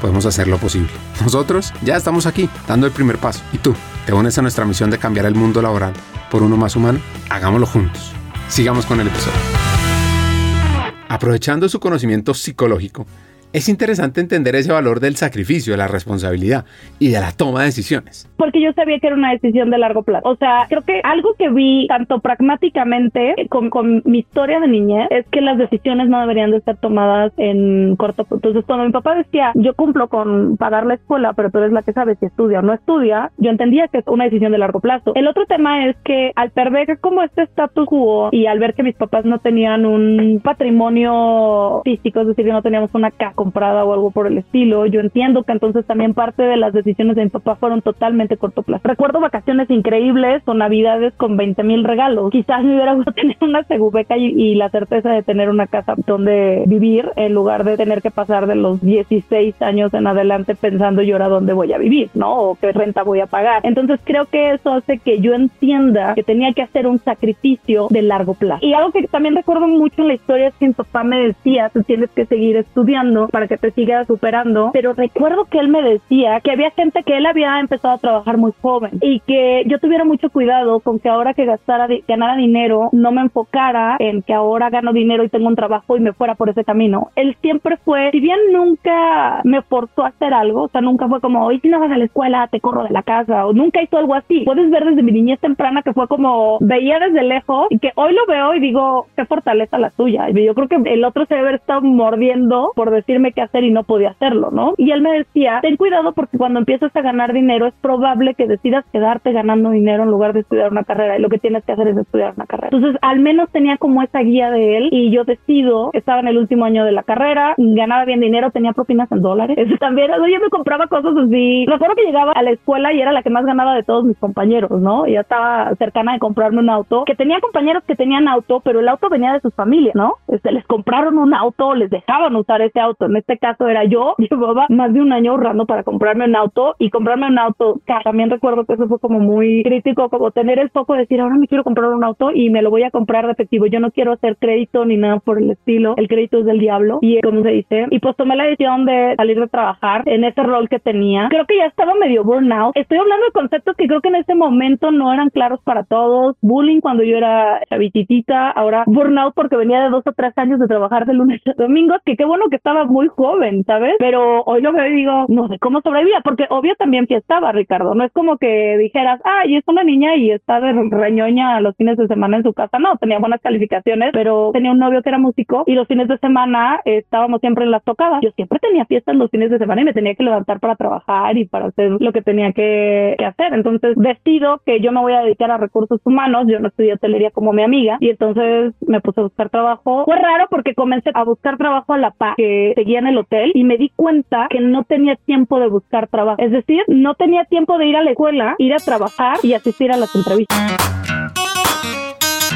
podemos hacer lo posible. Nosotros ya estamos aquí, dando el primer paso. ¿Y tú? ¿Te unes a nuestra misión de cambiar el mundo laboral por uno más humano? Hagámoslo juntos. Sigamos con el episodio. Aprovechando su conocimiento psicológico, es interesante entender ese valor del sacrificio, de la responsabilidad y de la toma de decisiones. Porque yo sabía que era una decisión de largo plazo. O sea, creo que algo que vi tanto pragmáticamente con, con mi historia de niñez es que las decisiones no deberían de estar tomadas en corto. Entonces, cuando mi papá decía, yo cumplo con pagar la escuela, pero tú eres la que sabe si estudia o no estudia, yo entendía que es una decisión de largo plazo. El otro tema es que al perder como este status quo y al ver que mis papás no tenían un patrimonio físico, es decir, que no teníamos una casa comprada o algo por el estilo. Yo entiendo que entonces también parte de las decisiones de mi papá fueron totalmente corto plazo. Recuerdo vacaciones increíbles o navidades con 20 mil regalos. Quizás me hubiera gustado tener una segubeca y, la certeza de tener una casa donde vivir en lugar de tener que pasar de los 16 años en adelante pensando yo ahora dónde voy a vivir, ¿no? O qué renta voy a pagar. Entonces creo que eso hace que yo entienda que tenía que hacer un sacrificio de largo plazo. Y algo que también recuerdo mucho en la historia es que mi papá me decía, tú tienes que seguir estudiando para que te siga superando. Pero recuerdo que él me decía que había gente que él había empezado a trabajar muy joven y que yo tuviera mucho cuidado con que ahora que gastara, ganara dinero, no me enfocara en que ahora gano dinero y tengo un trabajo y me fuera por ese camino. Él siempre fue, si bien nunca me forzó a hacer algo, o sea, nunca fue como, hoy si no vas a la escuela, te corro de la casa, o nunca hizo algo así. Puedes ver desde mi niñez temprana que fue como, veía desde lejos y que hoy lo veo y digo, qué fortaleza la tuya. Y yo creo que el otro se debe estado mordiendo por decir, decirme qué hacer y no podía hacerlo, ¿no? Y él me decía, ten cuidado porque cuando empiezas a ganar dinero es probable que decidas quedarte ganando dinero en lugar de estudiar una carrera y lo que tienes que hacer es estudiar una carrera. Entonces, al menos tenía como esa guía de él y yo decido, estaba en el último año de la carrera, ganaba bien dinero, tenía propinas en dólares. Eso también, yo me compraba cosas así. Recuerdo que llegaba a la escuela y era la que más ganaba de todos mis compañeros, ¿no? Y ya estaba cercana de comprarme un auto, que tenía compañeros que tenían auto, pero el auto venía de sus familias, ¿no? Este, les compraron un auto, les dejaban usar ese auto. En este caso era yo, llevaba más de un año ahorrando para comprarme un auto y comprarme un auto. También recuerdo que eso fue como muy crítico, como tener el foco de decir, ahora me quiero comprar un auto y me lo voy a comprar de efectivo. Yo no quiero hacer crédito ni nada por el estilo. El crédito es del diablo y como se dice. Y pues tomé la decisión de salir de trabajar en ese rol que tenía. Creo que ya estaba medio burnout. Estoy hablando de conceptos que creo que en ese momento no eran claros para todos. Bullying cuando yo era chavititita, ahora burnout porque venía de dos o tres años de trabajar de lunes a domingo, que qué bueno que estaba muy joven, ¿sabes? Pero hoy lo veo y digo, no sé cómo sobrevivía, porque obvio también estaba Ricardo. No es como que dijeras, ay, es una niña y está de reñoña los fines de semana en su casa. No, tenía buenas calificaciones, pero tenía un novio que era músico y los fines de semana estábamos siempre en las tocadas. Yo siempre tenía fiestas los fines de semana y me tenía que levantar para trabajar y para hacer lo que tenía que, hacer. Entonces decido que yo me voy a dedicar a recursos humanos. Yo no estudié hotelería como mi amiga y entonces me puse a buscar trabajo. Fue raro porque comencé a buscar trabajo a la paz que seguía en el hotel y me di cuenta que no tenía tiempo de buscar trabajo. Es decir, no tenía tiempo de ir a la escuela, ir a trabajar y asistir a las entrevistas.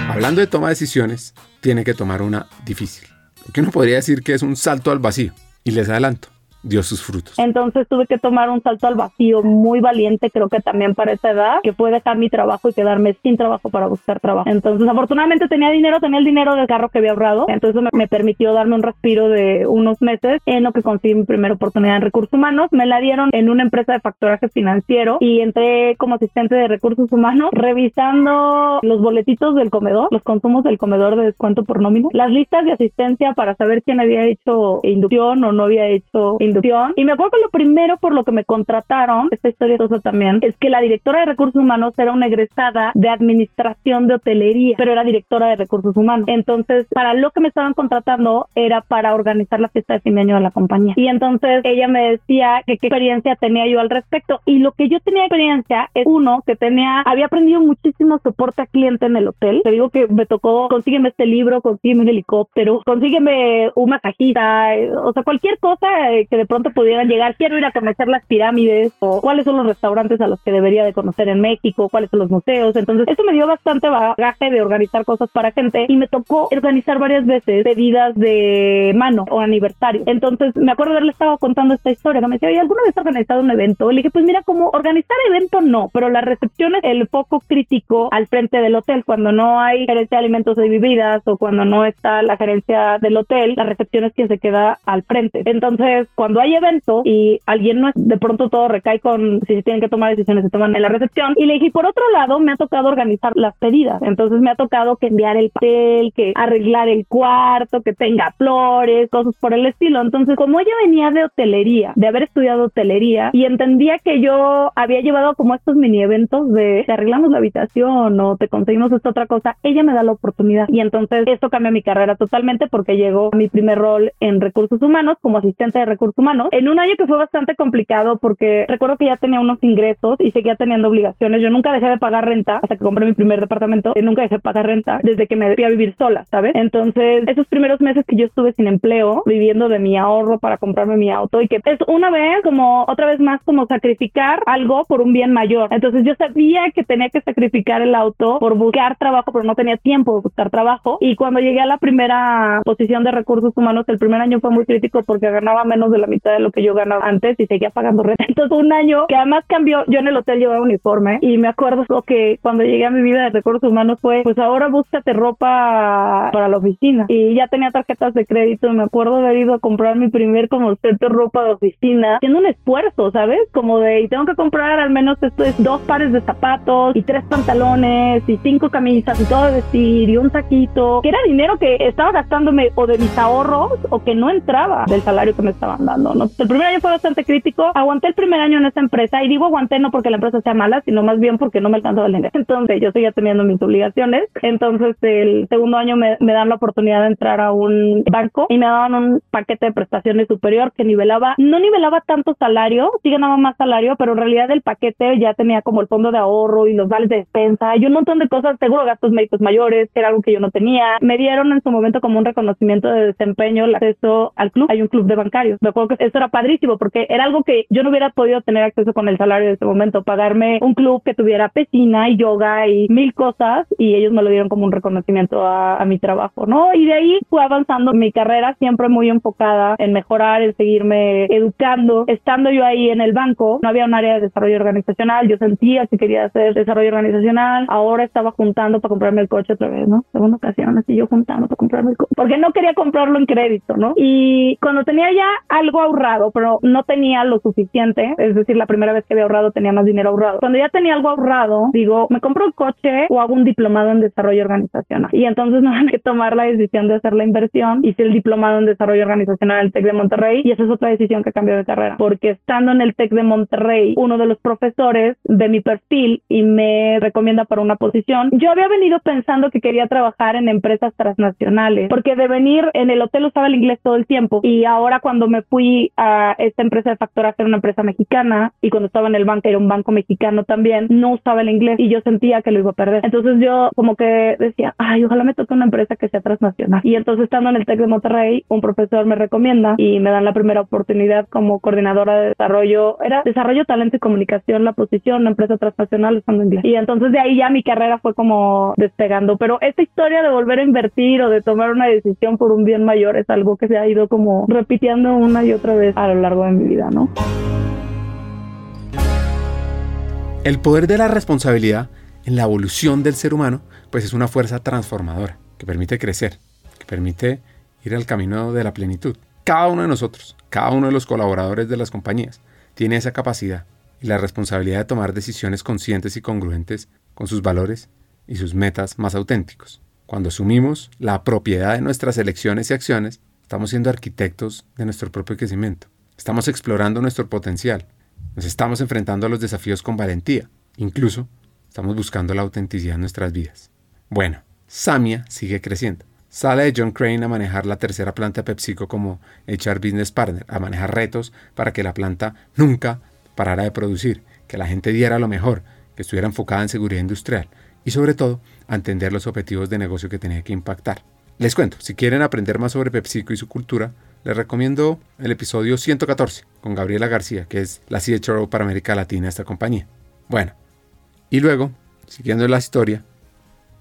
Hablando de toma de decisiones, tiene que tomar una difícil. Porque uno podría decir que es un salto al vacío. Y les adelanto, dio sus frutos. Entonces tuve que tomar un salto al vacío muy valiente, creo que también para esa edad, que fue dejar mi trabajo y quedarme sin trabajo para buscar trabajo. Entonces, afortunadamente tenía dinero, tenía el dinero del carro que había ahorrado, entonces me, permitió darme un respiro de unos meses en lo que conseguí mi primera oportunidad en recursos humanos. Me la dieron en una empresa de factoraje financiero y entré como asistente de recursos humanos revisando los boletitos del comedor, los consumos del comedor de descuento por nómina, las listas de asistencia para saber quién había hecho inducción o no había hecho inducción y me acuerdo que lo primero por lo que me contrataron, esta historia es eso también, es que la directora de recursos humanos era una egresada de administración de hotelería, pero era directora de recursos humanos. Entonces, para lo que me estaban contratando era para organizar la fiesta de fin de año de la compañía. Y entonces ella me decía que qué experiencia tenía yo al respecto. Y lo que yo tenía experiencia es uno que tenía, había aprendido muchísimo soporte a cliente en el hotel. Te digo que me tocó, consígueme este libro, consígueme un helicóptero, consígueme un masajista, o sea, cualquier cosa que de pronto pudieran llegar, quiero ir a conocer las pirámides o cuáles son los restaurantes a los que debería de conocer en México, cuáles son los museos. Entonces, eso me dio bastante bagaje de organizar cosas para gente y me tocó organizar varias veces pedidas de mano o aniversario. Entonces, me acuerdo haberle estado contando esta historia, me decía, oye, ¿alguna vez has organizado un evento? Le dije, pues mira, como organizar evento no, pero la recepción es el foco crítico al frente del hotel. Cuando no hay gerencia de alimentos y bebidas o cuando no está la gerencia del hotel, la recepción es quien se queda al frente. Entonces, cuando hay evento y alguien no es, de pronto todo recae con si se tienen que tomar decisiones, se toman en la recepción. Y le dije, por otro lado, me ha tocado organizar las pedidas. Entonces me ha tocado que enviar el papel, que arreglar el cuarto, que tenga flores, cosas por el estilo. Entonces, como ella venía de hotelería, de haber estudiado hotelería y entendía que yo había llevado como estos mini eventos de te arreglamos la habitación o te conseguimos esta otra cosa, ella me da la oportunidad. Y entonces esto cambia mi carrera totalmente porque llegó mi primer rol en recursos humanos como asistente de recursos humanos en un año que fue bastante complicado porque recuerdo que ya tenía unos ingresos y seguía teniendo obligaciones. Yo nunca dejé de pagar renta hasta que compré mi primer departamento. Nunca dejé de pagar renta desde que me fui a vivir sola, ¿sabes? Entonces, esos primeros meses que yo estuve sin empleo, viviendo de mi ahorro para comprarme mi auto y que es una vez como otra vez más como sacrificar algo por un bien mayor. Entonces, yo sabía que tenía que sacrificar el auto por buscar trabajo, pero no tenía tiempo de buscar trabajo. Y cuando llegué a la primera posición de recursos humanos, el primer año fue muy crítico porque ganaba menos de la mitad de lo que yo ganaba antes y seguía pagando renta. Entonces un año que además cambió, yo en el hotel llevaba uniforme y me acuerdo que cuando llegué a mi vida de recursos humanos fue, pues ahora búscate ropa para la oficina. Y ya tenía tarjetas de crédito, me acuerdo haber ido a comprar mi primer como set de ropa de oficina, haciendo un esfuerzo, ¿sabes? Como de, tengo que comprar al menos esto es dos pares de zapatos y tres pantalones y cinco camisas y todo de vestir y un saquito, que era dinero que estaba gastándome o de mis ahorros o que no entraba del salario que me estaban dando. Aguantando, ¿no? El primer año fue bastante crítico, aguanté el primer año en esa empresa y digo aguanté no porque la empresa sea mala, sino más bien porque no me alcanzaba el dinero. Entonces yo seguía teniendo mis obligaciones. Entonces el segundo año me, me dan la oportunidad de entrar a un banco y me daban un paquete de prestaciones superior que nivelaba, no nivelaba tanto salario, sí ganaba más salario, pero en realidad el paquete ya tenía como el fondo de ahorro y los vales de despensa y un montón de cosas, seguro gastos médicos mayores, que era algo que yo no tenía. Me dieron en su momento como un reconocimiento de desempeño el acceso al club. Hay un club de bancarios. Me acuerdo eso era padrísimo porque era algo que yo no hubiera podido tener acceso con el salario de ese momento. Pagarme un club que tuviera piscina y yoga y mil cosas y ellos me lo dieron como un reconocimiento a, a mi trabajo, ¿no? Y de ahí fue avanzando mi carrera siempre muy enfocada en mejorar, en seguirme educando. Estando yo ahí en el banco, no había un área de desarrollo organizacional. Yo sentía que quería hacer desarrollo organizacional. Ahora estaba juntando para comprarme el coche otra vez, ¿no? Segunda ocasión, así yo juntando para comprarme el coche. Porque no quería comprarlo en crédito, ¿no? Y cuando tenía ya algo ahorrado, pero no tenía lo suficiente, es decir, la primera vez que había ahorrado tenía más dinero ahorrado. Cuando ya tenía algo ahorrado, digo, ¿me compro el coche o hago un diplomado en desarrollo organizacional? Y entonces no que tomar la decisión de hacer la inversión. Hice el diplomado en desarrollo organizacional en el TEC de Monterrey y esa es otra decisión que cambió de carrera. Porque estando en el TEC de Monterrey, uno de los profesores ve mi perfil y me recomienda para una posición. Yo había venido pensando que quería trabajar en empresas transnacionales, porque de venir en el hotel usaba el inglés todo el tiempo y ahora cuando me fui a esta empresa de factoraje era una empresa mexicana y cuando estaba en el banco era un banco mexicano también, no usaba el inglés y yo sentía que lo iba a perder. Entonces yo como que decía, ay, ojalá me toque una empresa que sea transnacional. Y entonces estando en el TEC de Monterrey, un profesor me recomienda y me dan la primera oportunidad como coordinadora de desarrollo, era desarrollo, talento y comunicación, la posición, una empresa transnacional usando inglés. Y entonces de ahí ya mi carrera fue como despegando. Pero esta historia de volver a invertir o de tomar una decisión por un bien mayor es algo que se ha ido como repitiendo una otra vez a lo largo de mi vida, ¿no? El poder de la responsabilidad en la evolución del ser humano, pues es una fuerza transformadora que permite crecer, que permite ir al camino de la plenitud. Cada uno de nosotros, cada uno de los colaboradores de las compañías, tiene esa capacidad y la responsabilidad de tomar decisiones conscientes y congruentes con sus valores y sus metas más auténticos. Cuando asumimos la propiedad de nuestras elecciones y acciones, estamos siendo arquitectos de nuestro propio crecimiento. Estamos explorando nuestro potencial. Nos estamos enfrentando a los desafíos con valentía. Incluso estamos buscando la autenticidad en nuestras vidas. Bueno, Samia sigue creciendo. Sale de John Crane a manejar la tercera planta de PepsiCo como HR Business Partner, a manejar retos para que la planta nunca parara de producir, que la gente diera lo mejor, que estuviera enfocada en seguridad industrial y sobre todo a entender los objetivos de negocio que tenía que impactar. Les cuento, si quieren aprender más sobre PepsiCo y su cultura, les recomiendo el episodio 114 con Gabriela García, que es la CHRO para América Latina de esta compañía. Bueno, y luego, siguiendo la historia,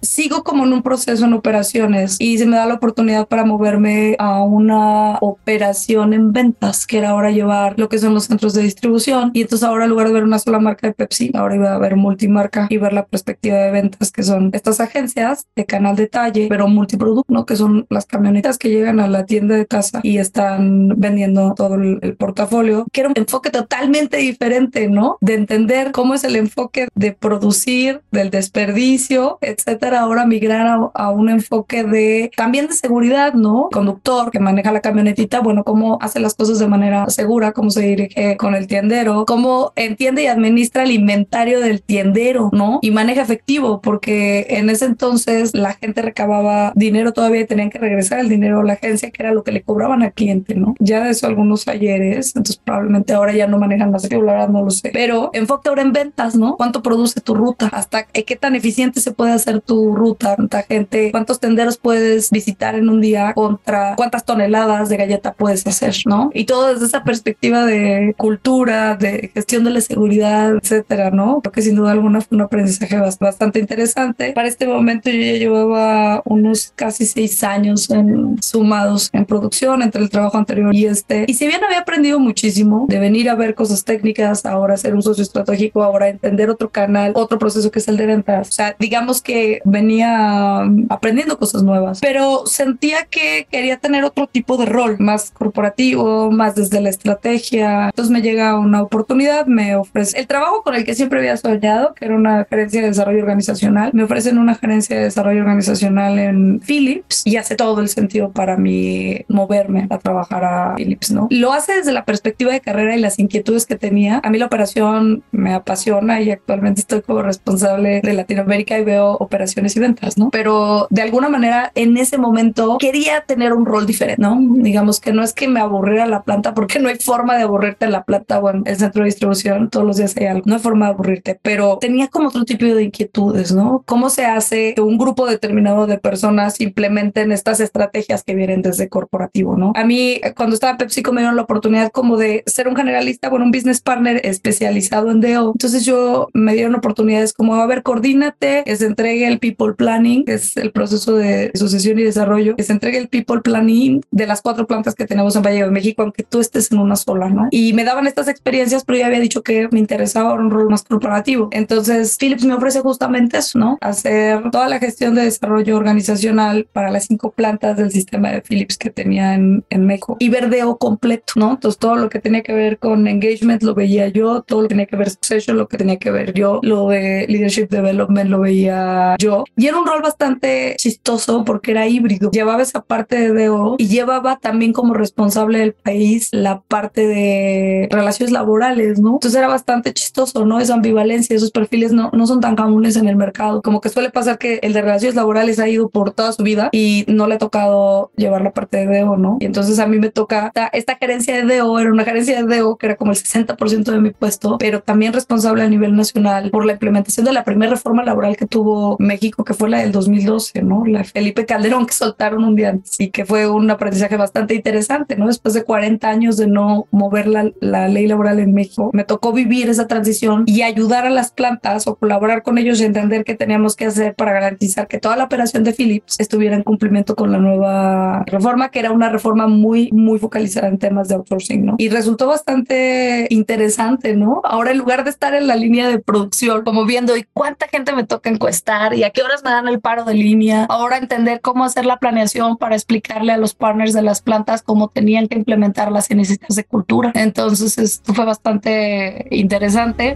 sigo como en un proceso en operaciones y se me da la oportunidad para moverme a una operación en ventas, que era ahora llevar lo que son los centros de distribución. Y entonces ahora en lugar de ver una sola marca de Pepsi, ahora iba a ver multimarca y ver la perspectiva de ventas, que son estas agencias de canal detalle, pero multiproducto, ¿no? que son las camionetas que llegan a la tienda de casa y están vendiendo todo el, portafolio, que era un enfoque totalmente diferente, ¿no? De entender cómo es el enfoque de producir, del desperdicio, etcétera ahora migrar a, a, un enfoque de también de seguridad, ¿no? Conductor que maneja la camionetita, bueno, cómo hace las cosas de manera segura, cómo se dirige con el tiendero, cómo entiende y administra el inventario del tiendero, ¿no? Y maneja efectivo, porque en ese entonces la gente recababa dinero todavía y tenían que regresar el dinero a la agencia, que era lo que le cobraban al cliente, ¿no? Ya de eso algunos ayeres, entonces probablemente ahora ya no manejan la seguridad, no lo sé. Pero enfoque ahora en ventas, ¿no? ¿Cuánto produce tu ruta? ¿Hasta qué tan eficiente se puede hacer tu ruta, cuánta gente, cuántos tenderos puedes visitar en un día contra cuántas toneladas de galleta puedes hacer, ¿no? Y todo desde esa perspectiva de cultura, de gestión de la seguridad, etcétera, ¿no? Creo que sin duda alguna fue un aprendizaje bastante interesante. Para este momento yo ya llevaba unos casi seis años en, sumados en producción entre el trabajo anterior y este. Y si bien había aprendido muchísimo de venir a ver cosas técnicas, ahora ser un socio estratégico, ahora entender otro canal, otro proceso que es el de ventas. O sea, digamos que venía aprendiendo cosas nuevas, pero sentía que quería tener otro tipo de rol, más corporativo, más desde la estrategia. Entonces me llega una oportunidad, me ofrece el trabajo con el que siempre había soñado, que era una gerencia de desarrollo organizacional. Me ofrecen una gerencia de desarrollo organizacional en Philips y hace todo el sentido para mí moverme a trabajar a Philips, ¿no? Lo hace desde la perspectiva de carrera y las inquietudes que tenía. A mí la operación me apasiona y actualmente estoy como responsable de Latinoamérica y veo operaciones y ventas, ¿no? Pero de alguna manera en ese momento quería tener un rol diferente, ¿no? Digamos que no es que me aburriera la planta porque no hay forma de aburrirte en la planta o en el centro de distribución, todos los días hay algo, no hay forma de aburrirte, pero tenía como otro tipo de inquietudes, ¿no? ¿Cómo se hace que un grupo determinado de personas implementen estas estrategias que vienen desde corporativo, ¿no? A mí cuando estaba PepsiCo me dieron la oportunidad como de ser un generalista, bueno, un business partner especializado en DO. Entonces yo me dieron oportunidades como, a ver, coordínate, que se entregue el people planning, que es el proceso de sucesión y desarrollo, que se entregue el people planning de las cuatro plantas que tenemos en Valle de México, aunque tú estés en una sola, ¿no? Y me daban estas experiencias, pero ya había dicho que me interesaba un rol más corporativo. Entonces Philips me ofrece justamente eso, ¿no? Hacer toda la gestión de desarrollo organizacional para las cinco plantas del sistema de Philips que tenía en, en México y verdeo completo, ¿no? Entonces todo lo que tenía que ver con engagement lo veía yo, todo lo que tenía que ver succession lo que tenía que ver yo, lo de leadership development lo veía yo y era un rol bastante chistoso porque era híbrido. Llevaba esa parte de DO y llevaba también como responsable del país la parte de relaciones laborales, ¿no? Entonces era bastante chistoso, ¿no? Esa ambivalencia, esos perfiles no, no son tan comunes en el mercado. Como que suele pasar que el de relaciones laborales ha ido por toda su vida y no le ha tocado llevar la parte de DO, ¿no? Y entonces a mí me toca esta, esta gerencia de DO, era una gerencia de DO que era como el 60% de mi puesto, pero también responsable a nivel nacional por la implementación de la primera reforma laboral que tuvo México, que fue la del 2012, ¿no? La Felipe Calderón que soltaron un día antes y que fue un aprendizaje bastante interesante, ¿no? Después de 40 años de no mover la, la ley laboral en México, me tocó vivir esa transición y ayudar a las plantas o colaborar con ellos y entender qué teníamos que hacer para garantizar que toda la operación de Philips estuviera en cumplimiento con la nueva reforma, que era una reforma muy, muy focalizada en temas de outsourcing, ¿no? Y resultó bastante interesante, ¿no? Ahora en lugar de estar en la línea de producción, como viendo y cuánta gente me toca encuestar y a qué horas me dan el paro de línea, ahora entender cómo hacer la planeación para explicarle a los partners de las plantas cómo tenían que implementar las iniciativas de cultura. Entonces, esto fue bastante interesante.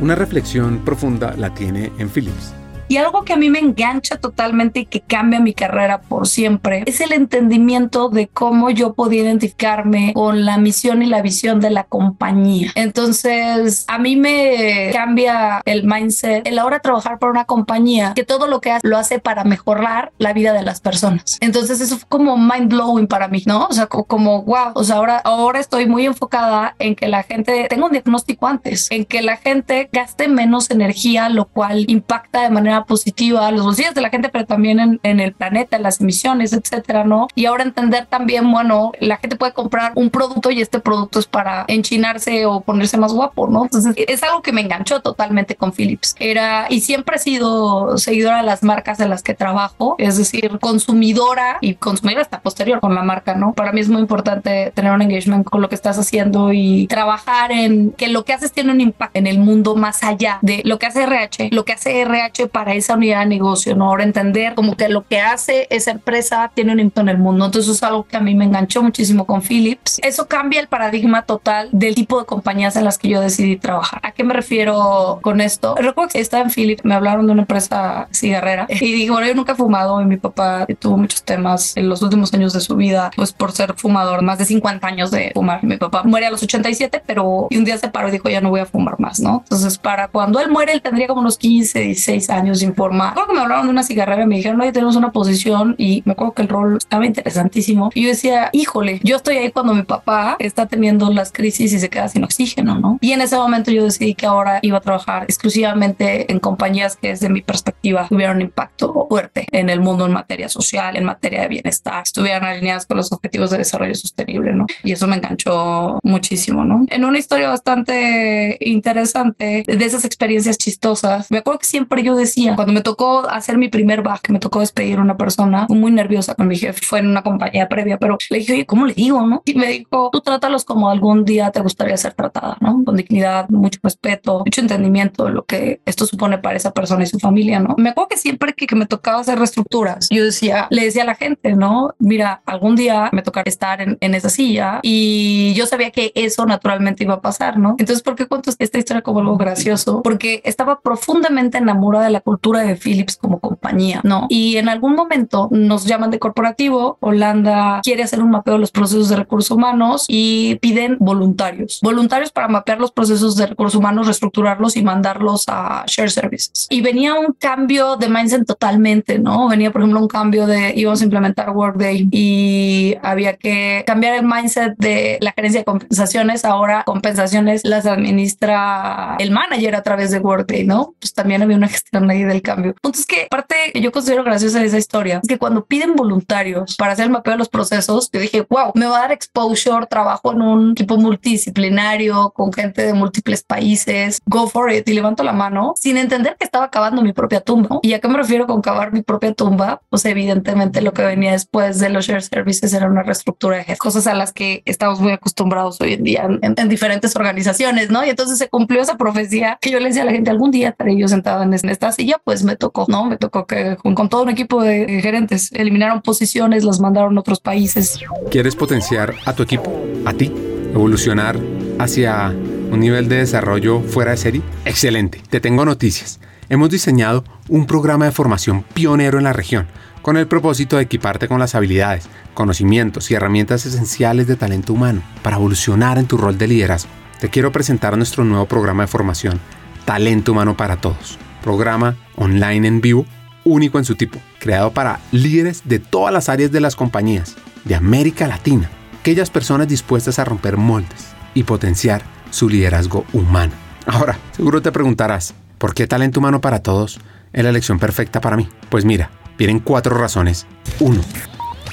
Una reflexión profunda la tiene en Philips. Y algo que a mí me engancha totalmente y que cambia mi carrera por siempre es el entendimiento de cómo yo podía identificarme con la misión y la visión de la compañía. Entonces, a mí me cambia el mindset el ahora trabajar para una compañía que todo lo que hace lo hace para mejorar la vida de las personas. Entonces, eso fue como mind blowing para mí, ¿no? O sea, como wow, o sea, ahora, ahora estoy muy enfocada en que la gente tenga un diagnóstico antes, en que la gente gaste menos energía, lo cual impacta de manera positiva a los bolsillos de la gente, pero también en, en, el planeta, en las emisiones, etcétera, ¿no? Y ahora entender también, bueno, la gente puede comprar un producto y este producto es para enchinarse o ponerse más guapo, ¿no? Entonces es algo que me enganchó totalmente con Philips. Era y siempre he sido seguidora de las marcas en las que trabajo, es decir, consumidora y consumidora hasta posterior con la marca, ¿no? Para mí es muy importante tener un engagement con lo que estás haciendo y trabajar en que lo que haces tiene un impacto en el mundo más allá de lo que hace RH, lo que hace RH para para esa unidad de negocio, ¿no? Ahora entender como que lo que hace esa empresa tiene un impacto en el mundo. Entonces eso es algo que a mí me enganchó muchísimo con Philips. Eso cambia el paradigma total del tipo de compañías en las que yo decidí trabajar. ¿A qué me refiero con esto? Recuerdo que estaba en Philips, me hablaron de una empresa cigarrera y dije, bueno, yo nunca he fumado y mi papá tuvo muchos temas en los últimos años de su vida, pues por ser fumador, más de 50 años de fumar. Mi papá muere a los 87, pero un día se paró y dijo, ya no voy a fumar más, ¿no? Entonces, para cuando él muere, él tendría como unos 15, 16 años sin forma. Creo que me hablaron de una cigarrera me dijeron, oye, tenemos una posición y me acuerdo que el rol estaba interesantísimo. Y yo decía, híjole, yo estoy ahí cuando mi papá está teniendo las crisis y se queda sin oxígeno, ¿no? Y en ese momento yo decidí que ahora iba a trabajar exclusivamente en compañías que desde mi perspectiva tuvieron un impacto fuerte en el mundo en materia social, en materia de bienestar, estuvieran alineadas con los objetivos de desarrollo sostenible, ¿no? Y eso me enganchó muchísimo, ¿no? En una historia bastante interesante de esas experiencias chistosas, me acuerdo que siempre yo decía, Cuando me tocó hacer mi primer back, me tocó despedir a una persona muy nerviosa con mi jefe, fue en una compañía previa, pero le dije, oye, ¿cómo le digo? No? Y me dijo, tú trátalos como algún día te gustaría ser tratada, ¿no? Con dignidad, mucho respeto, mucho entendimiento de lo que esto supone para esa persona y su familia, ¿no? Me acuerdo que siempre que, que me tocaba hacer reestructuras, yo decía, le decía a la gente, ¿no? Mira, algún día me tocará estar en, en esa silla y yo sabía que eso naturalmente iba a pasar, ¿no? Entonces, ¿por qué cuento esta historia como algo gracioso? Porque estaba profundamente enamorada de la cultura de Philips como compañía, ¿no? Y en algún momento nos llaman de corporativo, Holanda quiere hacer un mapeo de los procesos de recursos humanos y piden voluntarios, voluntarios para mapear los procesos de recursos humanos, reestructurarlos y mandarlos a share services. Y venía un cambio de mindset totalmente, ¿no? Venía, por ejemplo, un cambio de íbamos a implementar Workday y había que cambiar el mindset de la gerencia de compensaciones. Ahora compensaciones las administra el manager a través de Workday, ¿no? Pues también había una gestión ahí del cambio. Punto es que parte que yo considero graciosa de esa historia es que cuando piden voluntarios para hacer el mapeo de los procesos, yo dije, wow, me va a dar exposure, trabajo en un equipo multidisciplinario con gente de múltiples países, go for it y levanto la mano sin entender que estaba cavando mi propia tumba. ¿Y a qué me refiero con cavar mi propia tumba? Pues evidentemente lo que venía después de los share services era una reestructura de cosas a las que estamos muy acostumbrados hoy en día en, en diferentes organizaciones, ¿no? Y entonces se cumplió esa profecía que yo le decía a la gente, algún día estaré yo sentado en esta silla, pues me tocó, ¿no? Me tocó que con, con todo un equipo de gerentes eliminaron posiciones, las mandaron a otros países. ¿Quieres potenciar a tu equipo, a ti, evolucionar hacia un nivel de desarrollo fuera de serie? Excelente, te tengo noticias. Hemos diseñado un programa de formación pionero en la región con el propósito de equiparte con las habilidades, conocimientos y herramientas esenciales de talento humano para evolucionar en tu rol de liderazgo. Te quiero presentar nuestro nuevo programa de formación, Talento Humano para Todos. Programa online en vivo, único en su tipo, creado para líderes de todas las áreas de las compañías, de América Latina, aquellas personas dispuestas a romper moldes y potenciar su liderazgo humano. Ahora, seguro te preguntarás, ¿por qué Talento Humano para Todos es la elección perfecta para mí? Pues mira, vienen cuatro razones. Uno,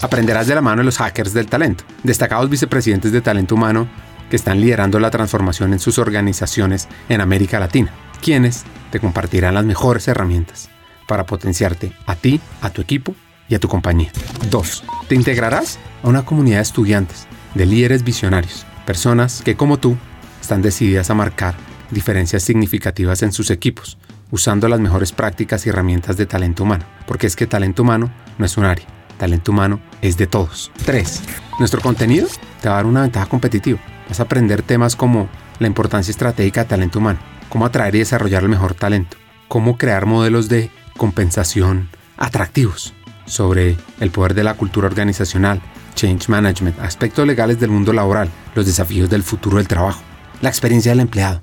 aprenderás de la mano de los hackers del talento, destacados vicepresidentes de talento humano que están liderando la transformación en sus organizaciones en América Latina, quienes te compartirán las mejores herramientas para potenciarte a ti, a tu equipo y a tu compañía. 2. Te integrarás a una comunidad de estudiantes, de líderes visionarios, personas que como tú están decididas a marcar diferencias significativas en sus equipos, usando las mejores prácticas y herramientas de talento humano, porque es que talento humano no es un área, talento humano es de todos. 3. Nuestro contenido te va a dar una ventaja competitiva. Vas a aprender temas como la importancia estratégica de talento humano, cómo atraer y desarrollar el mejor talento, cómo crear modelos de compensación atractivos, sobre el poder de la cultura organizacional, change management, aspectos legales del mundo laboral, los desafíos del futuro del trabajo, la experiencia del empleado,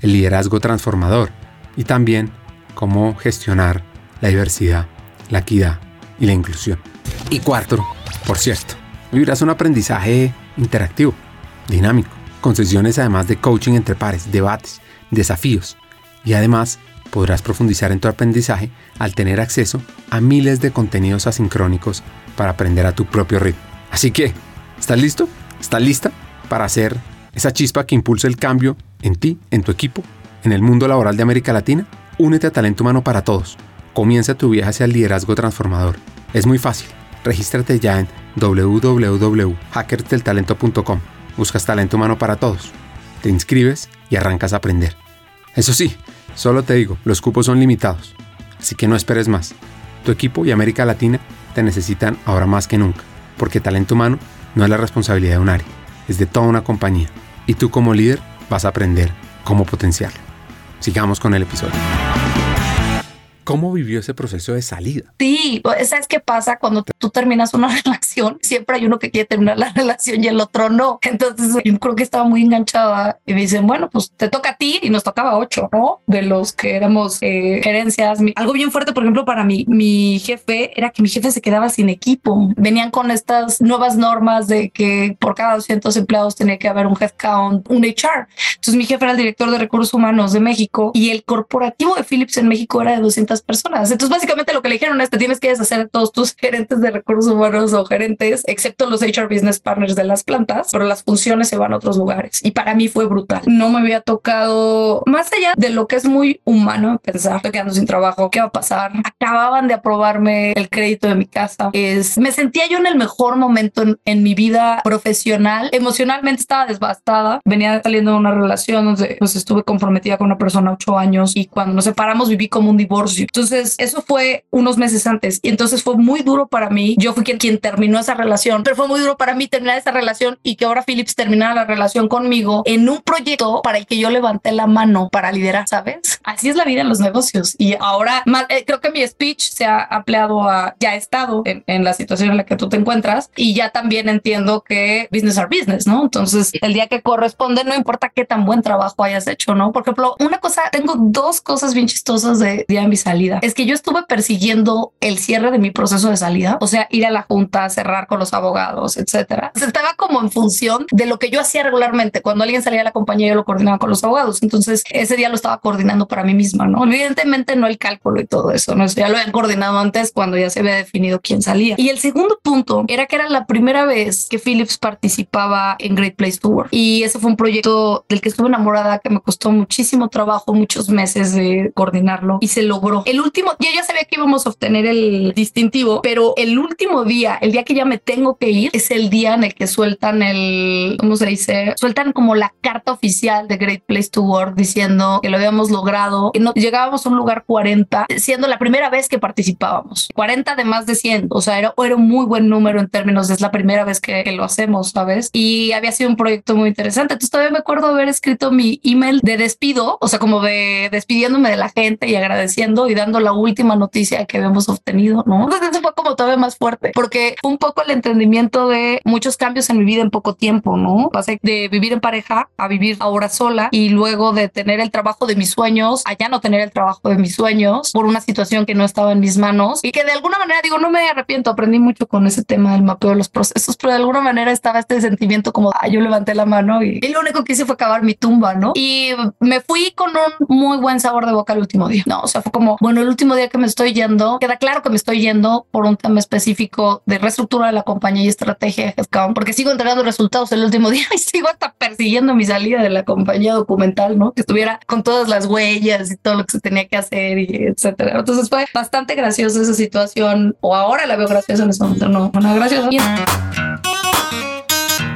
el liderazgo transformador y también cómo gestionar la diversidad, la equidad y la inclusión. Y cuarto, por cierto, vivirás un aprendizaje interactivo, dinámico, con sesiones además de coaching entre pares, debates, desafíos y además podrás profundizar en tu aprendizaje al tener acceso a miles de contenidos asincrónicos para aprender a tu propio ritmo. Así que, ¿estás listo? ¿Estás lista para hacer esa chispa que impulse el cambio en ti, en tu equipo, en el mundo laboral de América Latina? Únete a Talento Humano para Todos. Comienza tu viaje hacia el liderazgo transformador. Es muy fácil. Regístrate ya en www.hackersdeltalento.com. Buscas Talento Humano para Todos. Te inscribes y arrancas a aprender. Eso sí, solo te digo, los cupos son limitados. Así que no esperes más. Tu equipo y América Latina te necesitan ahora más que nunca, porque talento humano no es la responsabilidad de un área, es de toda una compañía. Y tú como líder vas a aprender cómo potenciarlo. Sigamos con el episodio. ¿Cómo vivió ese proceso de salida? Sí, ¿sabes qué pasa cuando tú terminas una relación? Siempre hay uno que quiere terminar la relación y el otro no. Entonces yo creo que estaba muy enganchada y me dicen, bueno, pues te toca a ti y nos tocaba ocho, ¿no? De los que éramos eh, gerencias. Algo bien fuerte, por ejemplo, para mí, mi jefe era que mi jefe se quedaba sin equipo. Venían con estas nuevas normas de que por cada 200 empleados tenía que haber un headcount, un HR. Entonces mi jefe era el director de recursos humanos de México y el corporativo de Philips en México era de 200 personas. Entonces, básicamente lo que le dijeron es, te tienes que deshacer de todos tus gerentes de recursos humanos o gerentes, excepto los HR Business Partners de las plantas, pero las funciones se van a otros lugares. Y para mí fue brutal. No me había tocado, más allá de lo que es muy humano pensar, estoy quedando sin trabajo, ¿qué va a pasar? Acababan de aprobarme el crédito de mi casa. Es, me sentía yo en el mejor momento en, mi vida profesional. Emocionalmente estaba devastada. Venía saliendo de una relación donde pues estuve comprometida con una persona ocho años y cuando nos separamos viví como un divorcio. Entonces eso fue unos meses antes y entonces fue muy duro para mí. Yo fui quien, terminó esa relación, pero fue muy duro para mí terminar esa relación y que ahora Philips terminara la relación conmigo en un proyecto para el que yo levanté la mano para liderar, ¿sabes? Así es la vida en los negocios y ahora eh, creo que mi speech se ha ampliado a ya he estado en, en la situación en la que tú te encuentras y ya también entiendo que business are business, ¿no? Entonces el día que corresponde no importa qué tan buen trabajo hayas hecho, ¿no? Por ejemplo, una cosa, tengo dos cosas bien chistosas de día de mi salida. Es que yo estuve persiguiendo el cierre de mi proceso de salida, o sea, ir a la junta, cerrar con los abogados, etcétera. Estaba como en función de lo que yo hacía regularmente. Cuando alguien salía de la compañía, yo lo coordinaba con los abogados. Entonces, ese día lo estaba coordinando para mí misma, ¿no? Evidentemente no el cálculo y todo eso, ¿no? Ya lo habían coordinado antes cuando ya se había definido quién salía. Y el segundo punto era que era la primera vez que Philips participaba en Great Place to Work. Y ese fue un proyecto del que estuve enamorada, que me costó muchísimo trabajo, muchos meses de coordinarlo y se logró. El último, yo ya sabía que íbamos a obtener el distintivo, pero el último día, el día que ya me tengo que ir, es el día en el que sueltan el, ¿cómo se dice? Sueltan como la carta oficial de Great Place to Work diciendo que lo habíamos logrado, no, llegábamos a un lugar 40, siendo la primera vez que participábamos. 40 de más de 100, o sea, era, era un muy buen número en términos, es la primera vez que, que lo hacemos, ¿sabes? Y había sido un proyecto muy interesante. Entonces todavía me acuerdo haber escrito mi email de despido, o sea, como de despidiéndome de la gente y agradeciendo y dando la última noticia que habíamos obtenido, ¿no? Entonces eso fue como todavía más fuerte, porque fue un poco el entendimiento de muchos cambios en mi vida en poco tiempo, ¿no? Pasé de vivir en pareja a vivir ahora sola y luego de tener el trabajo de mis sueños a ya no tener el trabajo de mis sueños por una situación que no estaba en mis manos y que de alguna manera digo, no me arrepiento, aprendí mucho con ese tema del mapeo de los procesos, pero de alguna manera estaba este sentimiento como, ah, yo levanté la mano y, y lo único que hice fue acabar mi tumba, ¿no? Y me fui con un muy buen sabor de boca el último día, ¿no? O sea, fue como, bueno, el último día que me estoy yendo, queda claro que me estoy yendo por un tema específico de reestructura de la compañía y estrategia de headcount, porque sigo entregando resultados el último día y sigo hasta persiguiendo mi salida de la compañía documental, ¿no? Que estuviera con todas las huellas y todo lo que se tenía que hacer y etcétera. Entonces fue bastante graciosa esa situación, o ahora la veo graciosa en ese momento, no, no graciosa.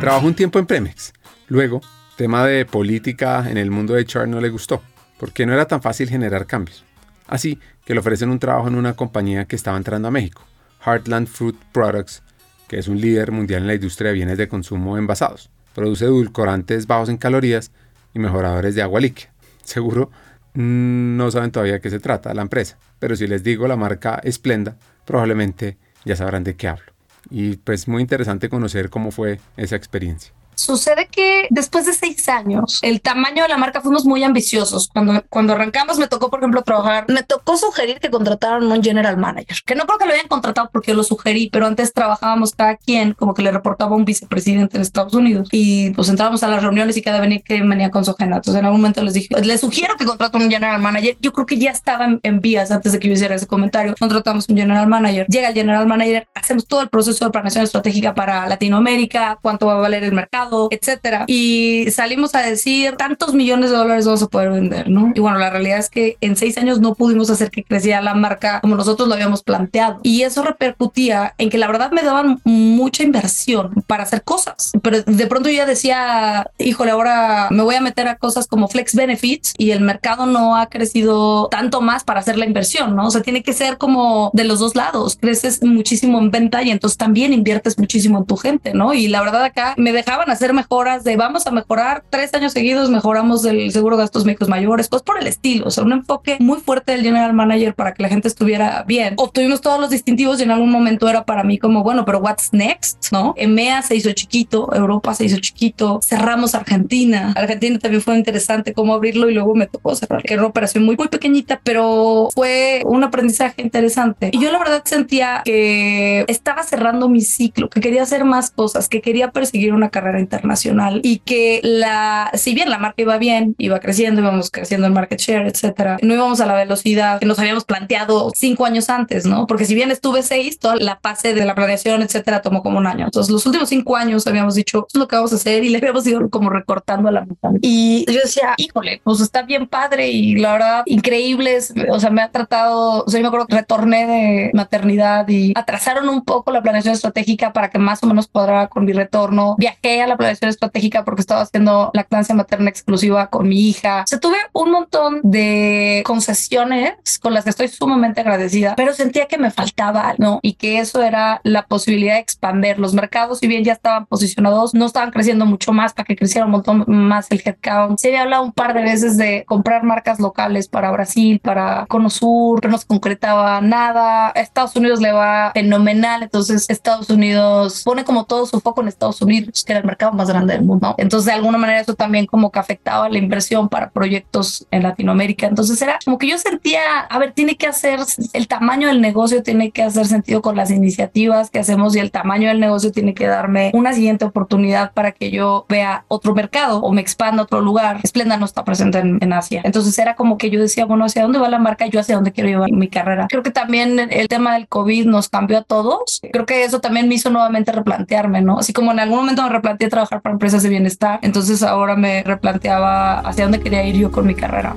Trabajó un tiempo en Pemex. Luego, tema de política en el mundo de HR no le gustó, porque no era tan fácil generar cambios. Así que le ofrecen un trabajo en una compañía que estaba entrando a México, Heartland Fruit Products, que es un líder mundial en la industria de bienes de consumo envasados. Produce edulcorantes bajos en calorías y mejoradores de agua líquida. Seguro no saben todavía de qué se trata la empresa, pero si les digo la marca Splenda, probablemente ya sabrán de qué hablo. Y pues muy interesante conocer cómo fue esa experiencia. Sucede que después de seis años, el tamaño de la marca fuimos muy ambiciosos. Cuando, cuando arrancamos, me tocó, por ejemplo, trabajar, me tocó sugerir que contrataran un general manager, que no creo que lo hayan contratado porque lo sugerí, pero antes trabajábamos cada quien como que le reportaba un vicepresidente en Estados Unidos y pues entrábamos a las reuniones y cada venía que venía con su agenda. Entonces en algún momento les dije, les sugiero que contraten un general manager. Yo creo que ya estaba en, en vías antes de que yo hiciera ese comentario. Contratamos un general manager. Llega el general manager, hacemos todo el proceso de planeación estratégica para Latinoamérica, cuánto va a valer el mercado, etcétera. Y salimos a decir tantos millones de dólares vamos a poder vender, ¿no? Y bueno, la realidad es que en seis años no pudimos hacer que creciera la marca como nosotros lo habíamos planteado. Y eso repercutía en que la verdad me daban mucha inversión para hacer cosas. Pero de pronto yo ya decía, híjole, ahora me voy a meter a cosas como flex benefits y el mercado no ha crecido tanto más para hacer la inversión, ¿no? O sea, tiene que ser como de los dos lados. Creces muchísimo en venta y entonces también inviertes muchísimo en tu gente, ¿no? Y la verdad acá me dejaban hacer mejoras de vamos a mejorar tres años seguidos, mejoramos el seguro de gastos médicos mayores, pues por el estilo, o sea, un enfoque muy fuerte del general manager para que la gente estuviera bien. Obtuvimos todos los distintivos y en algún momento era para mí como, bueno, pero what's next, ¿no? EMEA se hizo chiquito, Europa se hizo chiquito, cerramos Argentina. Argentina también fue interesante cómo abrirlo y luego me tocó cerrar, que era una operación muy, muy pequeñita, pero fue un aprendizaje interesante. Y yo la verdad sentía que estaba cerrando mi ciclo, que quería hacer más cosas, que quería perseguir una carrera internacional y que la, si bien la marca iba bien, iba creciendo, íbamos creciendo en market share, etcétera, no íbamos a la velocidad que nos habíamos planteado cinco años antes, ¿no? Porque si bien estuve seis, toda la fase de la planeación, etcétera, tomó como un año. Entonces, los últimos cinco años habíamos dicho, es lo que vamos a hacer y le habíamos ido como recortando a la mitad. Y yo decía, híjole, pues está bien padre y la verdad, increíbles. O sea, me ha tratado, o sea, yo me acuerdo que retorné de maternidad y atrasaron un poco la planeación estratégica para que más o menos cuadrara con mi retorno. Viajé a la planeación estratégica porque estaba haciendo lactancia materna exclusiva con mi hija. O sea, tuve un montón de concesiones con las que estoy sumamente agradecida, pero sentía que me faltaba, ¿no? Y que eso era la posibilidad de expandir los mercados, si bien ya estaban posicionados, no estaban creciendo mucho más para que creciera un montón más el headcount. Se había hablado un par de veces de comprar marcas locales para Brasil, para Cono Sur, pero no se concretaba nada. A Estados Unidos le va fenomenal, entonces Estados Unidos pone como todo su foco en Estados Unidos, que era el mercado más grande del mundo. Entonces, de alguna manera, eso también como que afectaba la inversión para proyectos en Latinoamérica. Entonces, era como que yo sentía, a ver, tiene que hacer el tamaño del negocio, tiene que hacer sentido con las iniciativas que hacemos y el tamaño del negocio tiene que darme una siguiente oportunidad para que yo vea otro mercado o me expanda a otro lugar. Splenda no está presente en, en Asia. Entonces, era como que yo decía, bueno, ¿hacia dónde va la marca? Yo hacia dónde quiero llevar mi carrera. Creo que también el tema del COVID nos cambió a todos. Creo que eso también me hizo nuevamente replantearme, ¿no? Así como en algún momento me replanteé trabajar para empresas de bienestar, entonces ahora me replanteaba hacia dónde quería ir yo con mi carrera.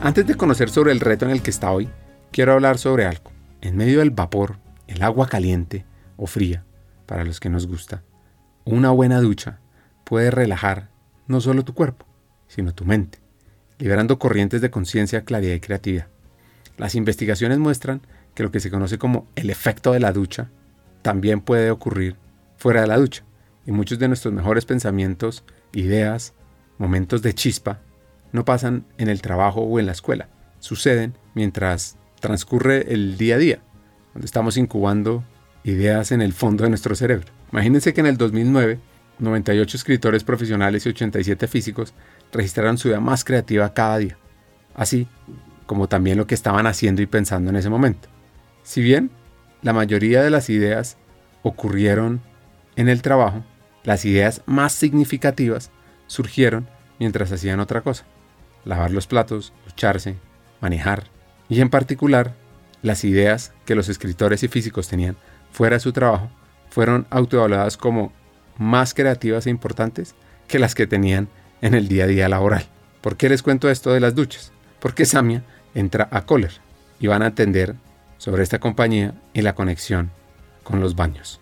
Antes de conocer sobre el reto en el que está hoy, quiero hablar sobre algo. En medio del vapor, el agua caliente o fría, para los que nos gusta, una buena ducha puede relajar no solo tu cuerpo, sino tu mente, liberando corrientes de conciencia, claridad y creatividad. Las investigaciones muestran que lo que se conoce como el efecto de la ducha también puede ocurrir fuera de la ducha, y muchos de nuestros mejores pensamientos, ideas, momentos de chispa no pasan en el trabajo o en la escuela, suceden mientras transcurre el día a día, donde estamos incubando ideas en el fondo de nuestro cerebro. Imagínense que en el 2009, 98 escritores profesionales y 87 físicos registraron su idea más creativa cada día, así como también lo que estaban haciendo y pensando en ese momento. Si bien la mayoría de las ideas ocurrieron en el trabajo, las ideas más significativas surgieron mientras hacían otra cosa lavar los platos, lucharse, manejar, y en particular las ideas que los escritores y físicos tenían fuera de su trabajo fueron autoevaluadas como más creativas e importantes que las que tenían en el día a día laboral. ¿Por qué les cuento esto de las duchas? Porque Samia entra a Kohler y van a entender sobre esta compañía y la conexión con los baños.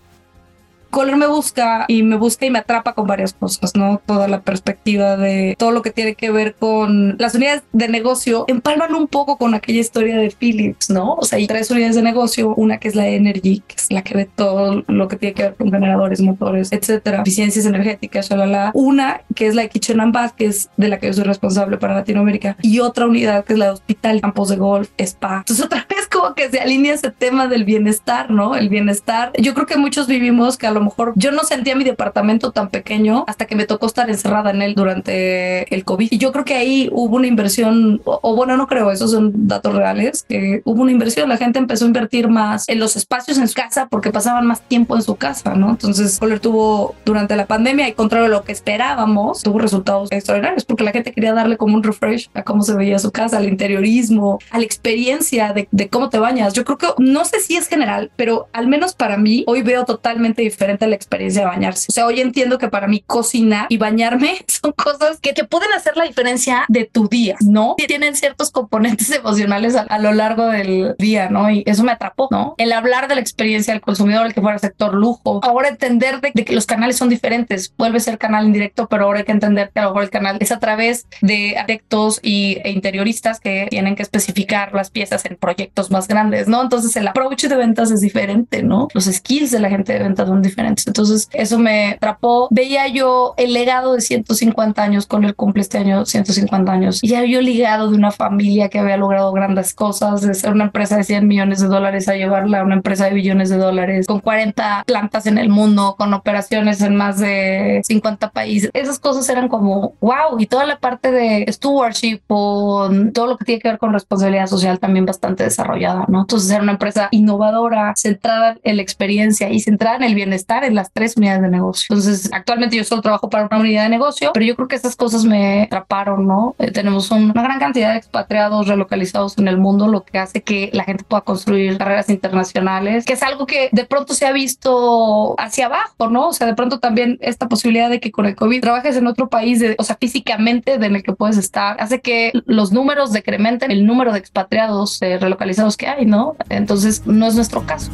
Color me busca y me busca y me atrapa con varias cosas, ¿no? Toda la perspectiva de todo lo que tiene que ver con las unidades de negocio empalman un poco con aquella historia de Philips, ¿no? O sea, hay tres unidades de negocio, una que es la Energy, que es la que ve todo lo que tiene que ver con generadores, motores, etcétera, eficiencias energéticas, shalala. Una que es la de Kitchen and Bath, que es de la que yo soy responsable para Latinoamérica, y otra unidad que es la de hospital, campos de golf, spa. Entonces, otra vez como que se alinea ese tema del bienestar, ¿no? El bienestar. Yo creo que muchos vivimos que a lo mejor yo no sentía mi departamento tan pequeño hasta que me tocó estar encerrada en él durante el COVID. Y yo creo que ahí hubo una inversión, o, bueno, no creo, esos son datos reales, que hubo una inversión, la gente empezó a invertir más en los espacios en su casa porque pasaban más tiempo en su casa, ¿no? Entonces, Kohler tuvo durante la pandemia y contrario a lo que esperábamos, tuvo resultados extraordinarios porque la gente quería darle como un refresh a cómo se veía su casa, al interiorismo, a la experiencia de, de cómo te bañas. Yo creo que, no sé si es general, pero al menos para mí, hoy veo totalmente diferente la experiencia de bañarse. O sea, hoy entiendo que para mí cocinar y bañarme son cosas que te pueden hacer la diferencia de tu día, ¿no? Tienen ciertos componentes emocionales a, lo largo del día, ¿no? Y eso me atrapó, ¿no? El hablar de la experiencia del consumidor, el que fuera sector lujo, ahora entender de, que los canales son diferentes, vuelve a ser canal indirecto, pero ahora hay que entender que a lo mejor el canal es a través de arquitectos y, e interioristas que tienen que especificar las piezas en proyectos más grandes, ¿no? Entonces el approach de ventas es diferente, ¿no? Los skills de la gente de ventas son diferentes entonces eso me atrapó. Veía yo el legado de 150 años, con el cumple este año 150 años. Y ya yo ligado de una familia que había logrado grandes cosas, de ser una empresa de 100 millones de dólares a llevarla a una empresa de billones de dólares, con 40 plantas en el mundo, con operaciones en más de 50 países. Esas cosas eran como, wow, y toda la parte de stewardship, con todo lo que tiene que ver con responsabilidad social también bastante desarrollada. Desarrollada, ¿no? Entonces, ser una empresa innovadora, centrada en la experiencia y centrada en el bienestar en las tres unidades de negocio. Entonces, actualmente yo solo trabajo para una unidad de negocio, pero yo creo que estas cosas me atraparon, ¿no? Eh, tenemos una gran cantidad de expatriados relocalizados en el mundo, lo que hace que la gente pueda construir carreras internacionales, que es algo que de pronto se ha visto hacia abajo, ¿no? O sea, de pronto también esta posibilidad de que con el COVID trabajes en otro país, de, o sea, físicamente en el que puedes estar, hace que los números decrementen el número de expatriados eh, relocalizados que hay, ¿no? Entonces, no es nuestro caso.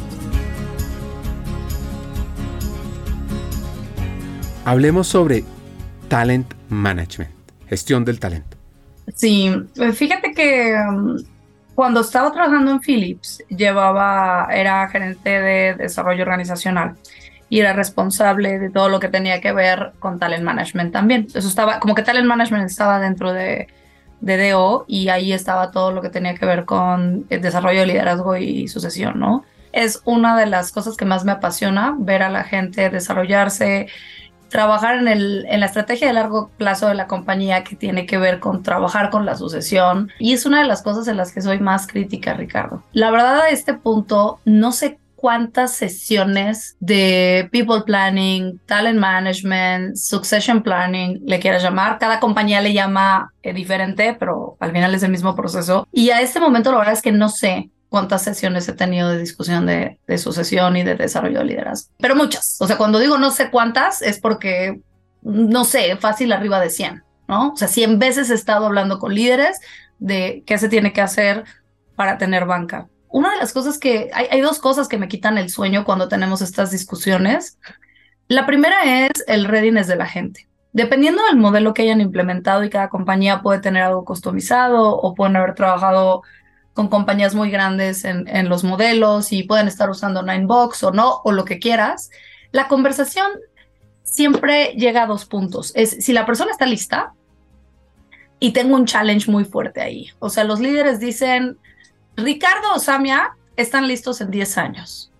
Hablemos sobre talent management, gestión del talento. Sí, pues fíjate que um, cuando estaba trabajando en Philips, llevaba, era gerente de desarrollo organizacional y era responsable de todo lo que tenía que ver con talent management también. Eso estaba, como que talent management estaba dentro de, de DO y ahí estaba todo lo que tenía que ver con el desarrollo de liderazgo y sucesión, ¿no? Es una de las cosas que más me apasiona, ver a la gente desarrollarse, trabajar en, el, en la estrategia de largo plazo de la compañía que tiene que ver con trabajar con la sucesión. Y es una de las cosas en las que soy más crítica, Ricardo. La verdad, a este punto, no sé cuántas sesiones de people planning, talent management, succession planning, le quieras llamar. Cada compañía le llama eh, diferente, pero al final es el mismo proceso. Y a este momento la verdad es que no sé cuántas sesiones he tenido de discusión de, sucesión y de desarrollo de liderazgo. Pero muchas. O sea, cuando digo no sé cuántas es porque, no sé, fácil arriba de 100, ¿no? O sea, 100 veces he estado hablando con líderes de qué se tiene que hacer para tener banca. Una de las cosas que, hay, hay dos cosas que me quitan el sueño cuando tenemos estas discusiones. La primera es el readiness de la gente. Dependiendo del modelo que hayan implementado y cada compañía puede tener algo customizado o pueden haber trabajado con compañías muy grandes en, los modelos y pueden estar usando Ninebox o no, o lo que quieras, la conversación siempre llega a dos puntos. Es si la persona está lista y tengo un challenge muy fuerte ahí. O sea, los líderes dicen, Ricardo o Samia están listos en 10 años.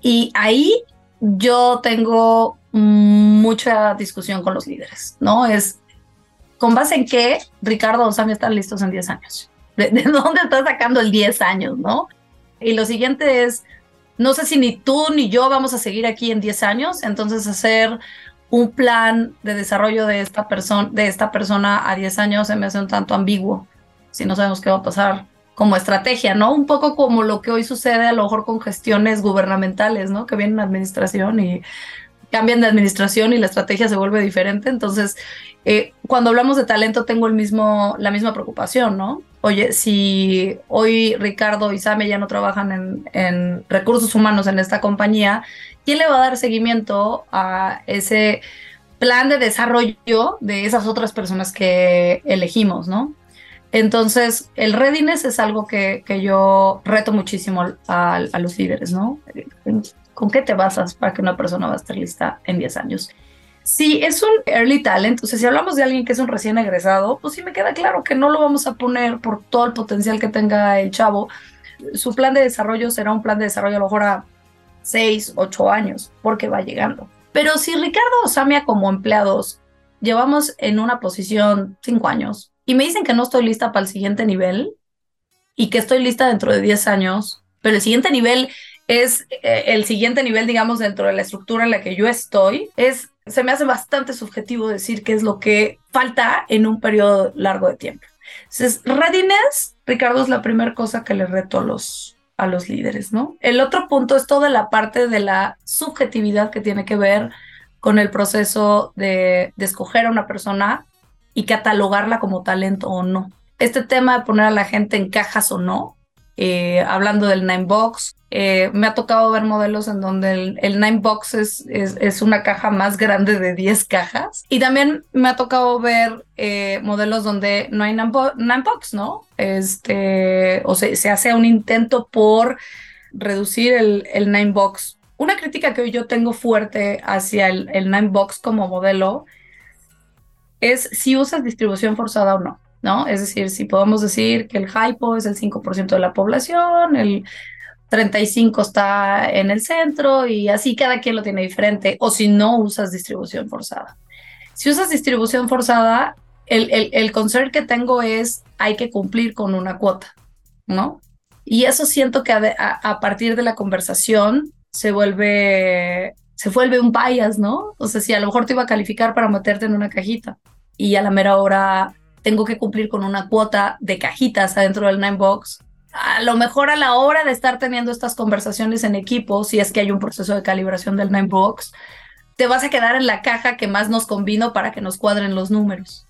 Y ahí yo tengo mucha discusión con los líderes, ¿no? Es con base en qué Ricardo o Samia están listos en 10 años. ¿De, dónde estás sacando el 10 años, no? Y lo siguiente es, no sé si ni tú ni yo vamos a seguir aquí en 10 años, entonces hacer un plan de desarrollo de esta, persona de esta persona a 10 años se me hace un tanto ambiguo, si no sabemos qué va a pasar como estrategia, ¿no? Un poco como lo que hoy sucede a lo mejor con gestiones gubernamentales, ¿no? Que vienen a administración y cambian de administración y la estrategia se vuelve diferente. Entonces, eh, cuando hablamos de talento, tengo el mismo, la misma preocupación, ¿no? Oye, si hoy Ricardo y Same ya no trabajan en, en recursos humanos en esta compañía, ¿quién le va a dar seguimiento a ese plan de desarrollo de esas otras personas que elegimos, ¿no? Entonces, el readiness es algo que, que yo reto muchísimo a, a, los líderes, ¿no? ¿Con qué te basas para que una persona va a estar lista en 10 años? Si es un early talent, o sea, si hablamos de alguien que es un recién egresado, pues sí me queda claro que no lo vamos a poner por todo el potencial que tenga el chavo. Su plan de desarrollo será un plan de desarrollo a lo mejor a 6, 8 años, porque va llegando. Pero si Ricardo o Samia como empleados llevamos en una posición 5 años y me dicen que no estoy lista para el siguiente nivel y que estoy lista dentro de 10 años, pero el siguiente nivel es eh, el siguiente nivel, digamos, dentro de la estructura en la que yo estoy, es, se me hace bastante subjetivo decir qué es lo que falta en un periodo largo de tiempo. Entonces, readiness, Ricardo, es la primera cosa que le reto a los, a los líderes, ¿no? El otro punto es toda la parte de la subjetividad que tiene que ver con el proceso de, de escoger a una persona y catalogarla como talento o no. Este tema de poner a la gente en cajas o no, eh, hablando del Nine Box. Eh, me ha tocado ver modelos en donde el, el Nine Box es, es, una caja más grande de 10 cajas. Y también me ha tocado ver eh, modelos donde no hay Nine, Box, ¿no? Este, o sea, se hace un intento por reducir el, el Nine Box. Una crítica que hoy yo tengo fuerte hacia el, el Nine Box como modelo es si usas distribución forzada o no. ¿no? Es decir, si podemos decir que el hypo es el 5% de la población, el 35 está en el centro y así cada quien lo tiene diferente, o si no usas distribución forzada. Si usas distribución forzada, el, el, el concern que tengo es hay que cumplir con una cuota, ¿no? Y eso siento que a, partir de la conversación se vuelve, se vuelve un bias, ¿no? O sea, si a lo mejor te iba a calificar para meterte en una cajita y a la mera hora tengo que cumplir con una cuota de cajitas adentro del Nine Box, a lo mejor a la hora de estar teniendo estas conversaciones en equipo, si es que hay un proceso de calibración del Nine Box, te vas a quedar en la caja que más nos convino para que nos cuadren los números,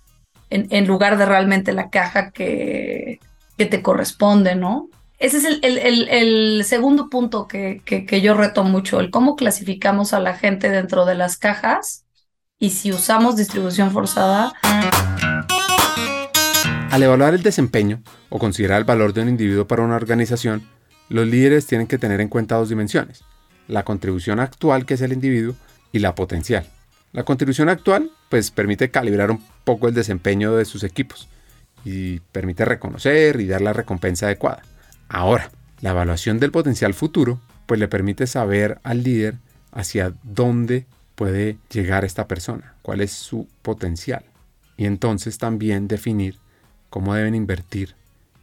en, lugar de realmente la caja que, que te corresponde, ¿no? Ese es el, segundo punto que, que, yo reto mucho, el cómo clasificamos a la gente dentro de las cajas y si usamos distribución forzada. Al evaluar el desempeño o considerar el valor de un individuo para una organización, los líderes tienen que tener en cuenta dos dimensiones, la contribución actual que es el individuo y la potencial. La contribución actual pues permite calibrar un poco el desempeño de sus equipos y permite reconocer y dar la recompensa adecuada. Ahora, la evaluación del potencial futuro pues le permite saber al líder hacia dónde puede llegar esta persona, cuál es su potencial y entonces también definir cómo deben invertir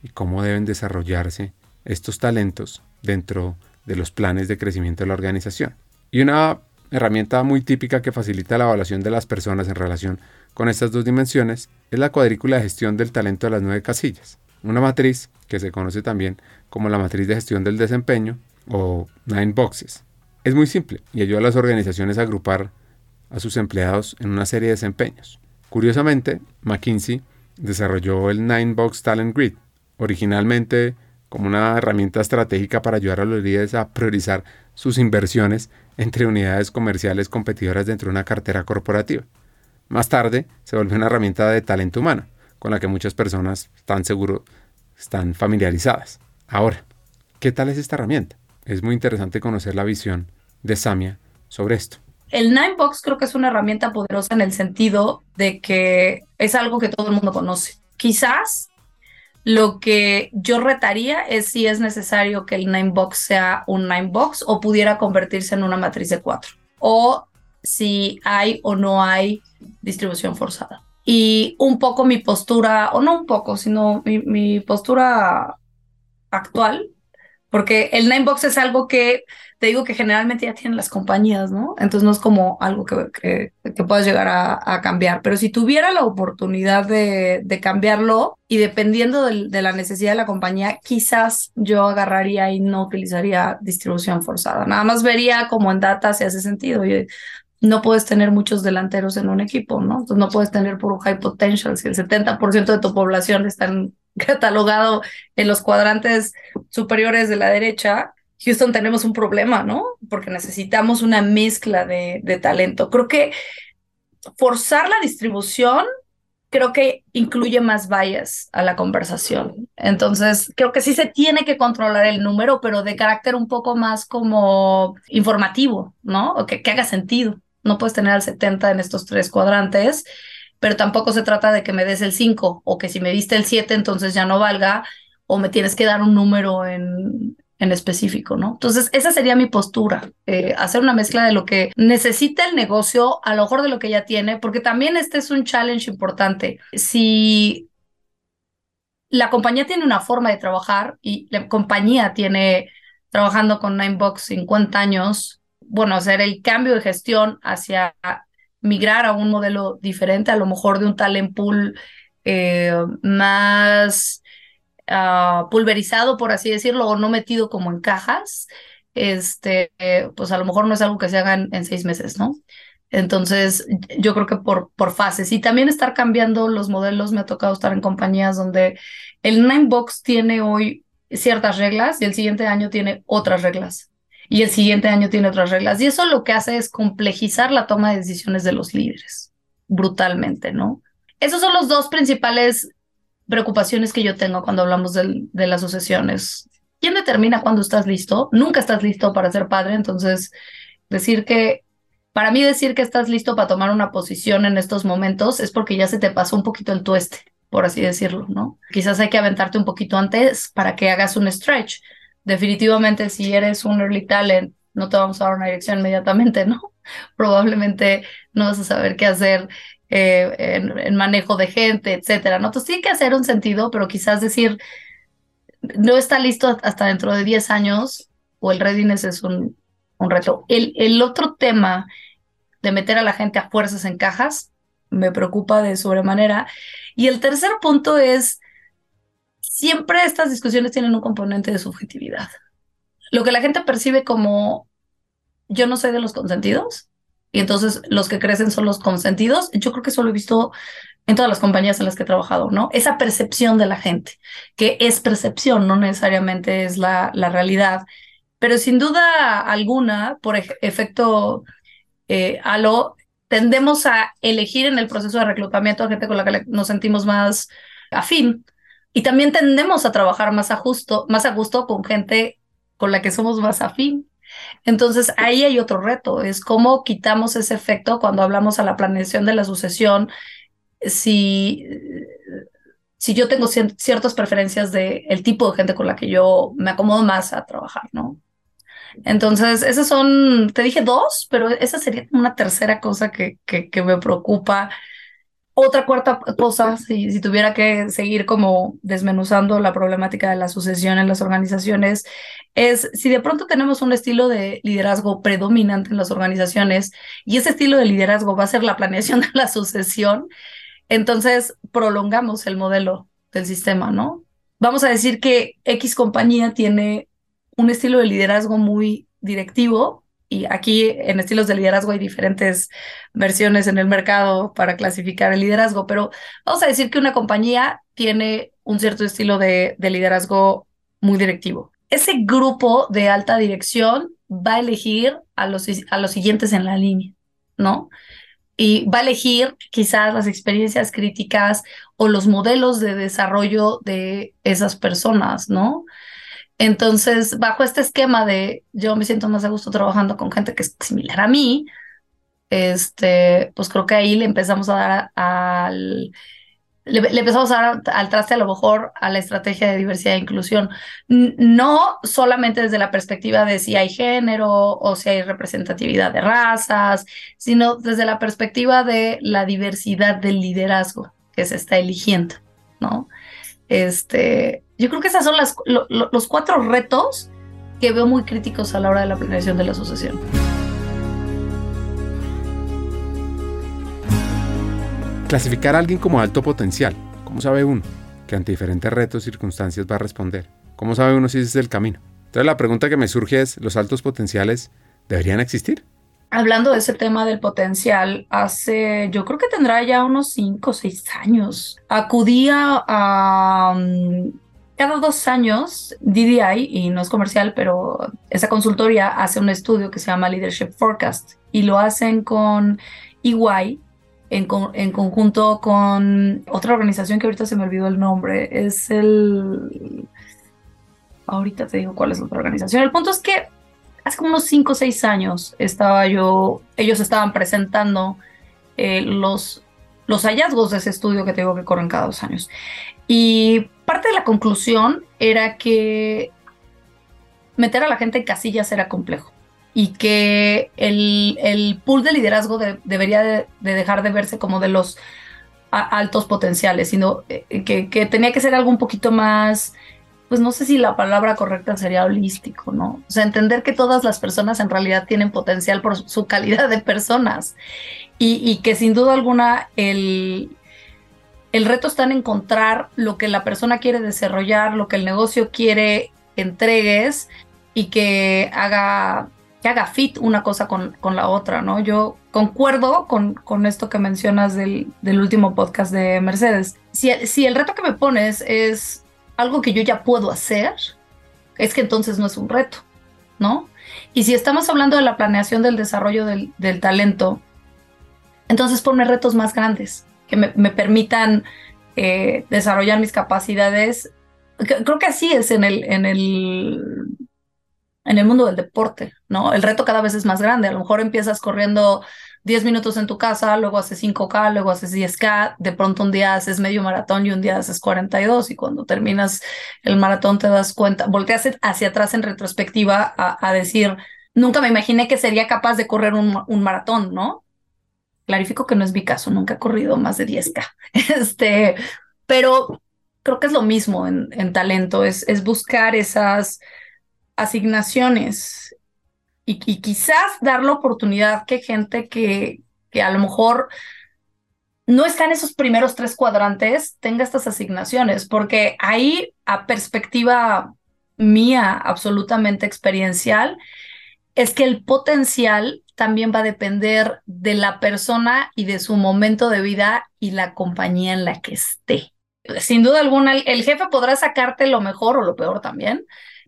y cómo deben desarrollarse estos talentos dentro de los planes de crecimiento de la organización. Y una herramienta muy típica que facilita la evaluación de las personas en relación con estas dos dimensiones es la cuadrícula de gestión del talento de las nueve casillas, una matriz que se conoce también como la matriz de gestión del desempeño o Nine Boxes. Es muy simple y ayuda a las organizaciones a agrupar a sus empleados en una serie de desempeños. Curiosamente, McKinsey desarrolló el Nine Box Talent Grid, originalmente como una herramienta estratégica para ayudar a los líderes a priorizar sus inversiones entre unidades comerciales competidoras dentro de una cartera corporativa. Más tarde se volvió una herramienta de talento humano, con la que muchas personas están seguros están familiarizadas. Ahora, ¿qué tal es esta herramienta? Es muy interesante conocer la visión de Samia sobre esto. El Ninebox creo que es una herramienta poderosa en el sentido de que es algo que todo el mundo conoce. Quizás lo que yo retaría es si es necesario que el Ninebox sea un Ninebox o pudiera convertirse en una matriz de cuatro. O si hay o no hay distribución forzada. Y un poco mi postura, o no un poco, sino mi, mi postura actual, porque el Ninebox es algo que te digo que generalmente ya tienen las compañías, ¿no? Entonces no es como algo que, que, que puedas llegar a, cambiar. Pero si tuviera la oportunidad de, cambiarlo y dependiendo de, la necesidad de la compañía, quizás yo agarraría y no utilizaría distribución forzada. Nada más vería como en data si hace sentido. No puedes tener muchos delanteros en un equipo, ¿no? Entonces no puedes tener puro high potential. Si el 70% de tu población está catalogado en los cuadrantes superiores de la derecha, Houston tenemos un problema, ¿no? Porque necesitamos una mezcla de, talento. Creo que forzar la distribución creo que incluye más vallas a la conversación. Entonces, creo que sí se tiene que controlar el número, pero de carácter un poco más como informativo, ¿no? O que haga sentido. No puedes tener al 70 en estos tres cuadrantes, pero tampoco se trata de que me des el 5 o que si me diste el 7 entonces ya no valga o me tienes que dar un número en, en específico, ¿no? Entonces, esa sería mi postura, eh, hacer una mezcla de lo que necesita el negocio, a lo mejor de lo que ya tiene, porque también este es un challenge importante. Si la compañía tiene una forma de trabajar y la compañía tiene trabajando con Ninebox 50 años, bueno, hacer el cambio de gestión hacia migrar a un modelo diferente, a lo mejor de un talent pool eh, más Ah, pulverizado, por así decirlo, o no metido como en cajas, este, pues a lo mejor no es algo que se haga en, seis meses, ¿no? Entonces, yo creo que por, por fases. Y también estar cambiando los modelos. Me ha tocado estar en compañías donde el Ninebox tiene hoy ciertas reglas y el siguiente año tiene otras reglas. Y el siguiente año tiene otras reglas. Y eso lo que hace es complejizar la toma de decisiones de los líderes, brutalmente, ¿no? Esos son los dos principales preocupaciones que yo tengo cuando hablamos de, las sucesiones. ¿Quién determina cuándo estás listo? Nunca estás listo para ser padre, entonces decir que, para mí decir que estás listo para tomar una posición en estos momentos es porque ya se te pasó un poquito el tueste, por así decirlo, ¿no? Quizás hay que aventarte un poquito antes para que hagas un stretch. Definitivamente si eres un early talent, no te vamos a dar una dirección inmediatamente, ¿no? Probablemente no vas a saber qué hacer eh, en, manejo de gente, etcétera, ¿no? Entonces tiene que hacer un sentido, pero quizás decir, no está listo hasta dentro de 10 años o el readiness es un, un reto. El, el otro tema de meter a la gente a fuerzas en cajas me preocupa de sobremanera. Y el tercer punto es, siempre estas discusiones tienen un componente de subjetividad. Lo que la gente percibe como yo no soy de los consentidos, y entonces los que crecen son los consentidos, yo creo que eso lo he visto en todas las compañías en las que he trabajado, ¿no? Esa percepción de la gente, que es percepción, no necesariamente es la, realidad, pero sin duda alguna, por efecto eh, halo, tendemos a elegir en el proceso de reclutamiento a gente con la que nos sentimos más afín y también tendemos a trabajar más a, más a gusto con gente con la que somos más afín. Entonces ahí hay otro reto, es cómo quitamos ese efecto cuando hablamos a la planeación de la sucesión, si, si yo tengo ciertas preferencias de el tipo de gente con la que yo me acomodo más a trabajar, ¿no? Entonces, esas son, te dije dos, pero esa sería una tercera cosa que, que, que me preocupa. Otra cuarta cosa, si, tuviera que seguir como desmenuzando la problemática de la sucesión en las organizaciones, es si de pronto tenemos un estilo de liderazgo predominante en las organizaciones y ese estilo de liderazgo va a ser la planeación de la sucesión, entonces prolongamos el modelo del sistema, ¿no? Vamos a decir que X compañía tiene un estilo de liderazgo muy directivo y aquí en estilos de liderazgo hay diferentes versiones en el mercado para clasificar el liderazgo, pero vamos a decir que una compañía tiene un cierto estilo de, de liderazgo muy directivo. Ese grupo de alta dirección va a elegir a los, a los siguientes en la línea, ¿no? Y va a elegir quizás las experiencias críticas o los modelos de desarrollo de esas personas, ¿no? Entonces, bajo este esquema de yo me siento más a gusto trabajando con gente que es similar a mí, este, pues creo que ahí le empezamos a dar al, le, empezamos a dar al traste a lo mejor a la estrategia de diversidad e inclusión. No solamente desde la perspectiva de si hay género o si hay representatividad de razas, sino desde la perspectiva de la diversidad del liderazgo que se está eligiendo, ¿no? Este, yo creo que esos son las, los cuatro retos que veo muy críticos a la hora de la planeación de la asociación. Clasificar a alguien como alto potencial. ¿Cómo sabe uno que ante diferentes retos y circunstancias va a responder? ¿Cómo sabe uno si ese es el camino? Entonces la pregunta que me surge es, ¿los altos potenciales deberían existir? hablando de ese tema del potencial, hace, yo creo que tendrá ya unos cinco o seis años, acudía a... Um, cada dos años, DDI, y no es comercial, pero esa consultoría hace un estudio que se llama Leadership Forecast y lo hacen con EY en, en conjunto con otra organización que ahorita se me olvidó el nombre. Es el... Ahorita te digo cuál es la otra organización. El punto es que hace como unos 5 o 6 años estaba yo, ellos estaban presentando eh, los, los hallazgos de ese estudio que tengo que corren cada dos años. Y parte de la conclusión era que meter a la gente en casillas era complejo y que el, el pool de liderazgo debería de, dejar de verse como de los altos potenciales, sino eh, que, que, tenía que ser algo un poquito más pues no sé si la palabra correcta sería holístico, ¿no? O sea, entender que todas las personas en realidad tienen potencial por su calidad de personas y, que sin duda alguna el, el reto está en encontrar lo que la persona quiere desarrollar, lo que el negocio quiere entregues y que haga, que haga fit una cosa con, con la otra, ¿no? Yo concuerdo con, con esto que mencionas del, del último podcast de Mercedes. Si, si el reto que me pones es algo que yo ya puedo hacer, es que entonces no es un reto, ¿no? Y si estamos hablando de la planeación del desarrollo del, talento, entonces ponme retos más grandes que me, permitan eh, desarrollar mis capacidades. Creo que así es en el, en el en el mundo del deporte, ¿no? El reto cada vez es más grande. A lo mejor empiezas corriendo 10 minutos en tu casa, luego haces 5K, luego haces 10K, de pronto un día haces medio maratón y un día haces 42 y cuando terminas el maratón te das cuenta, volteas hacia atrás en retrospectiva a, decir, nunca me imaginé que sería capaz de correr un, un, maratón, ¿no? Clarifico que no es mi caso, nunca he corrido más de 10K. Este, pero creo que es lo mismo en, en talento, es, es buscar esas asignaciones y, y, quizás dar la oportunidad que gente que, que a lo mejor no está en esos primeros tres cuadrantes tenga estas asignaciones, porque ahí a perspectiva mía absolutamente experiencial, es que el potencial también va a depender de la persona y de su momento de vida y la compañía en la que esté. Sin duda alguna, el jefe podrá sacarte lo mejor o lo peor también,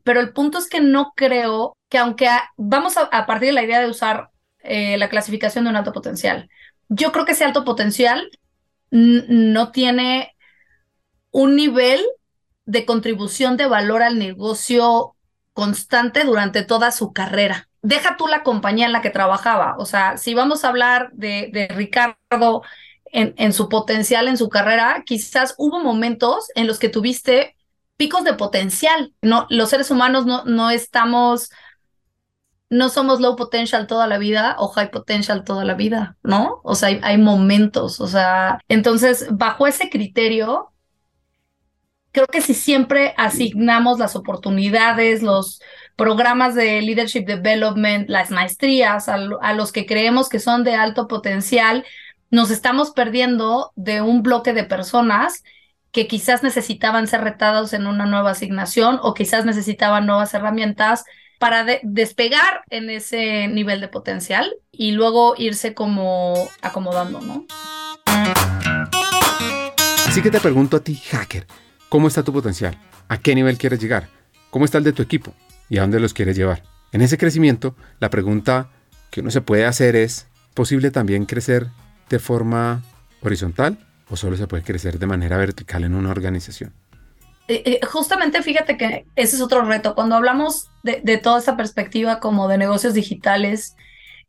pero el punto es que no creo que aunque vamos a, partir de la idea de usar eh, la clasificación de un alto potencial, yo creo que ese alto potencial no tiene un nivel de contribución de valor al negocio constante durante toda su carrera. Deja tú la compañía en la que trabajaba. O sea, si vamos a hablar de, Ricardo en, su potencial, en su carrera, quizás hubo momentos en los que tuviste picos de potencial. No, los seres humanos no, no estamos no somos low potential toda la vida o high potential toda la vida, ¿no? O sea, hay, momentos, o sea, entonces, bajo ese criterio, creo que si siempre asignamos las oportunidades, los programas de leadership development, las maestrías a, a los que creemos que son de alto potencial, nos estamos perdiendo de un bloque de personas que quizás necesitaban ser retados en una nueva asignación o quizás necesitaban nuevas herramientas para despegar en ese nivel de potencial y luego irse como acomodando, ¿no? Así que te pregunto a ti, hacker, ¿cómo está tu potencial? ¿A qué nivel quieres llegar? ¿Cómo está el de tu equipo? ¿Y a dónde los quieres llevar? En ese crecimiento, la pregunta que uno se puede hacer es, ¿posible también crecer de forma horizontal o solo se puede crecer de manera vertical en una organización? Eh, eh, justamente fíjate que ese es otro reto. Cuando hablamos de, toda esta perspectiva como de negocios digitales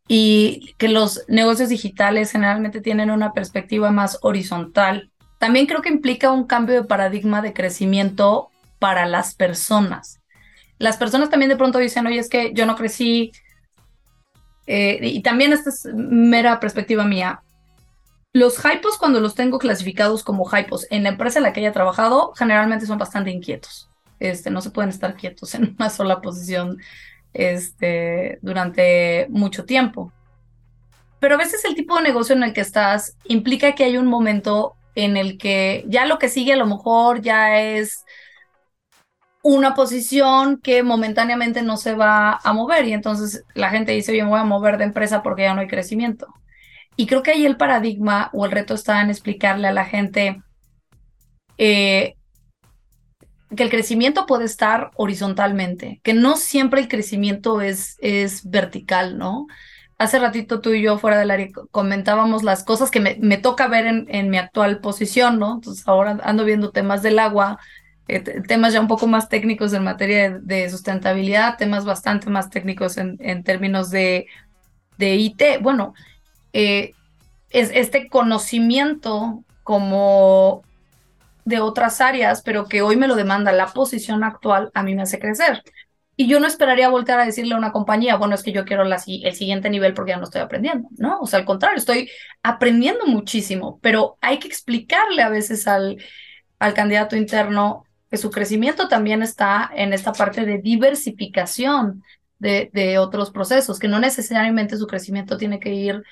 y que los negocios digitales generalmente tienen una perspectiva más horizontal, también creo que implica un cambio de paradigma de crecimiento para las personas. Las personas también de pronto dicen, oye, es que yo no crecí, eh, y también esta es mera perspectiva mía, los hypos, cuando los tengo clasificados como hypos en la empresa en la que haya trabajado, generalmente son bastante inquietos. Este, no se pueden estar quietos en una sola posición este, durante mucho tiempo. Pero a veces el tipo de negocio en el que estás implica que hay un momento en el que ya lo que sigue a lo mejor ya es una posición que momentáneamente no se va a mover y entonces la gente dice, oye, me voy a mover de empresa porque ya no hay crecimiento. Y creo que ahí el paradigma o el reto está en explicarle a la gente eh, que el crecimiento puede estar horizontalmente, que no siempre el crecimiento es, es vertical, ¿no? Hace ratito tú y yo fuera del área comentábamos las cosas que me, me toca ver en, en, mi actual posición, ¿no? Entonces ahora ando viendo temas del agua, eh, temas ya un poco más técnicos en materia de, sustentabilidad, temas bastante más técnicos en, en términos de, de IT. Bueno, eh, es este conocimiento como de otras áreas, pero que hoy me lo demanda la posición actual, a mí me hace crecer. Y yo no esperaría volver a decirle a una compañía, bueno, es que yo quiero el siguiente nivel porque ya no estoy aprendiendo, ¿no? O sea, al contrario, estoy aprendiendo muchísimo, pero hay que explicarle a veces al, al candidato interno que su crecimiento también está en esta parte de diversificación de, de otros procesos, que no necesariamente su crecimiento tiene que ir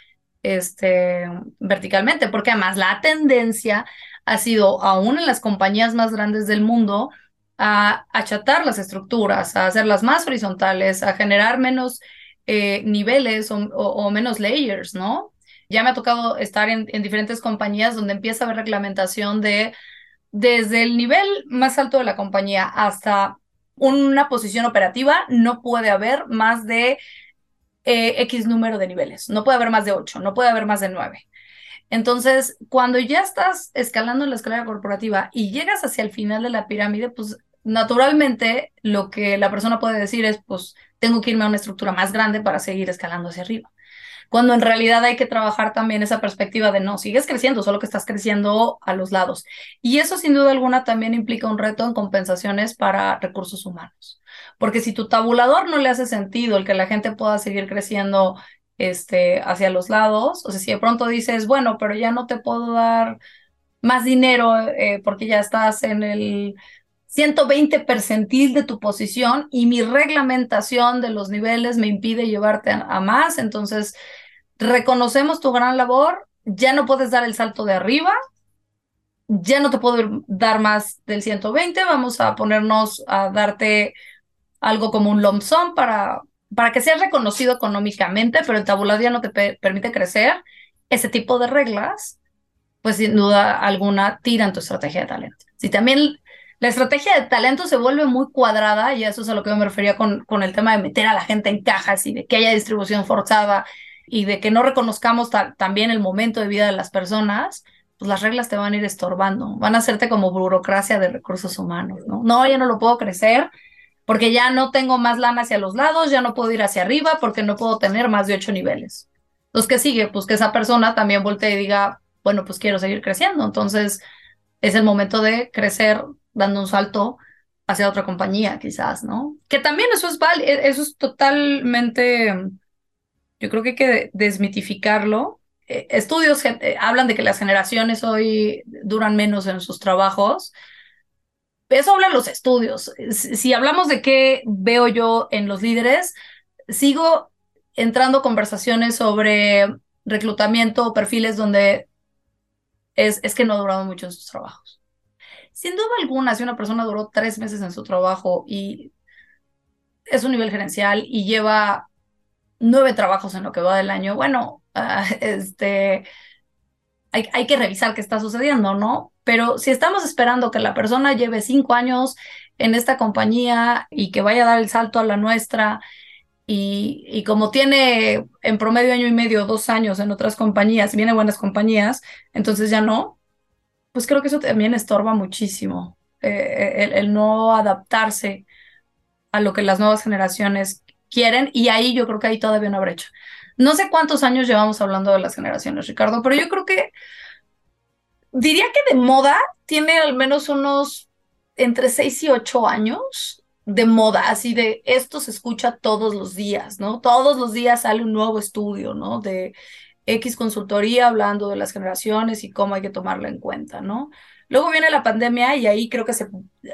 este, verticalmente, porque además la tendencia ha sido, aún en las compañías más grandes del mundo, a achatar las estructuras, a hacerlas más horizontales, a generar menos eh, niveles o, menos layers, ¿no? Ya me ha tocado estar en, en diferentes compañías donde empieza a haber reglamentación de desde el nivel más alto de la compañía hasta una posición operativa, no puede haber más de eh, X número de niveles. No puede haber más de 8, no puede haber más de 9. Entonces, cuando ya estás escalando la escalera corporativa y llegas hacia el final de la pirámide, pues naturalmente lo que la persona puede decir es, pues tengo que irme a una estructura más grande para seguir escalando hacia arriba cuando en realidad hay que trabajar también esa perspectiva de no, sigues creciendo, solo que estás creciendo a los lados. Y eso sin duda alguna también implica un reto en compensaciones para recursos humanos. Porque si tu tabulador no le hace sentido el que la gente pueda seguir creciendo este, hacia los lados, o sea, si de pronto dices, bueno, pero ya no te puedo dar más dinero eh, porque ya estás en el 120 percentil de tu posición y mi reglamentación de los niveles me impide llevarte a, más. Entonces, reconocemos tu gran labor, ya no puedes dar el salto de arriba, ya no te puedo dar más del 120, vamos a ponernos a darte algo como un lump sum para, para que seas reconocido económicamente, pero el tabulador ya no te permite crecer. Ese tipo de reglas, pues sin duda alguna, tiran tu estrategia de talento. Si también la estrategia de talento se vuelve muy cuadrada, y eso es a lo que yo me refería con, con el tema de meter a la gente en cajas y de que haya distribución forzada y de que no reconozcamos también el momento de vida de las personas, pues las reglas te van a ir estorbando, van a hacerte como burocracia de recursos humanos, ¿no? No, ya no lo puedo crecer porque ya no tengo más lana hacia los lados, ya no puedo ir hacia arriba porque no puedo tener más de ocho niveles. Entonces, ¿qué sigue? Pues que esa persona también voltee y diga, bueno, pues quiero seguir creciendo. Entonces, es el momento de crecer dando un salto hacia otra compañía, quizás, ¿no? Que también eso es, e-, eso es totalmente, yo creo que hay que desmitificarlo. Eh, estudios eh, hablan de que las generaciones hoy duran menos en sus trabajos. Eso hablan los estudios. Si hablamos de qué veo yo en los líderes, sigo entrando conversaciones sobre reclutamiento o perfiles donde es, es que no ha durado mucho en sus trabajos. Sin duda alguna, si una persona duró tres meses en su trabajo y es un nivel gerencial y lleva nueve trabajos en lo que va del año, bueno, este, hay, hay, que revisar qué está sucediendo, ¿no? Pero si estamos esperando que la persona lleve cinco años en esta compañía y que vaya a dar el salto a la nuestra, y, como tiene en promedio año y medio, dos años en otras compañías, viene buenas compañías, entonces ya no, pues creo que eso también estorba muchísimo, eh, el, no adaptarse a lo que las nuevas generaciones quieren y ahí yo creo que hay todavía una brecha. No sé cuántos años llevamos hablando de las generaciones, Ricardo, pero yo creo que diría que de moda tiene al menos unos entre 6 y 8 años de moda, así de esto se escucha todos los días, ¿no? Todos los días sale un nuevo estudio, ¿no? De X consultoría hablando de las generaciones y cómo hay que tomarla en cuenta, ¿no? Luego viene la pandemia y ahí creo que se,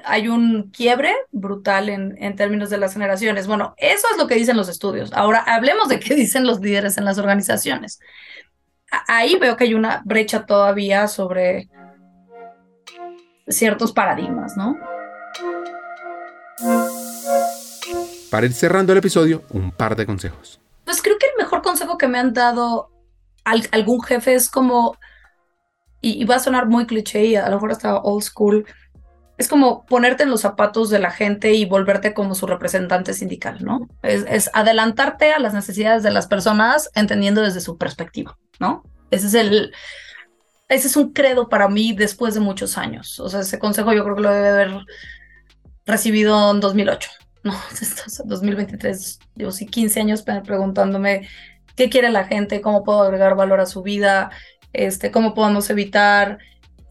hay un quiebre brutal en, en términos de las generaciones. Bueno, eso es lo que dicen los estudios. Ahora hablemos de qué dicen los líderes en las organizaciones. Ahí veo que hay una brecha todavía sobre ciertos paradigmas, ¿no? Para ir cerrando el episodio, un par de consejos. Pues creo que el mejor consejo que me han dado algún jefe es como, y, va a sonar muy cliché y a lo mejor hasta old school, es como ponerte en los zapatos de la gente y volverte como su representante sindical, ¿no? Es, adelantarte a las necesidades de las personas entendiendo desde su perspectiva, ¿no? Ese es el, ese es un credo para mí después de muchos años. O sea, ese consejo yo creo que lo debe haber recibido en 2008. No, 2023, llevo sí 15 años preguntándome qué quiere la gente, cómo puedo agregar valor a su vida, este, cómo podemos evitar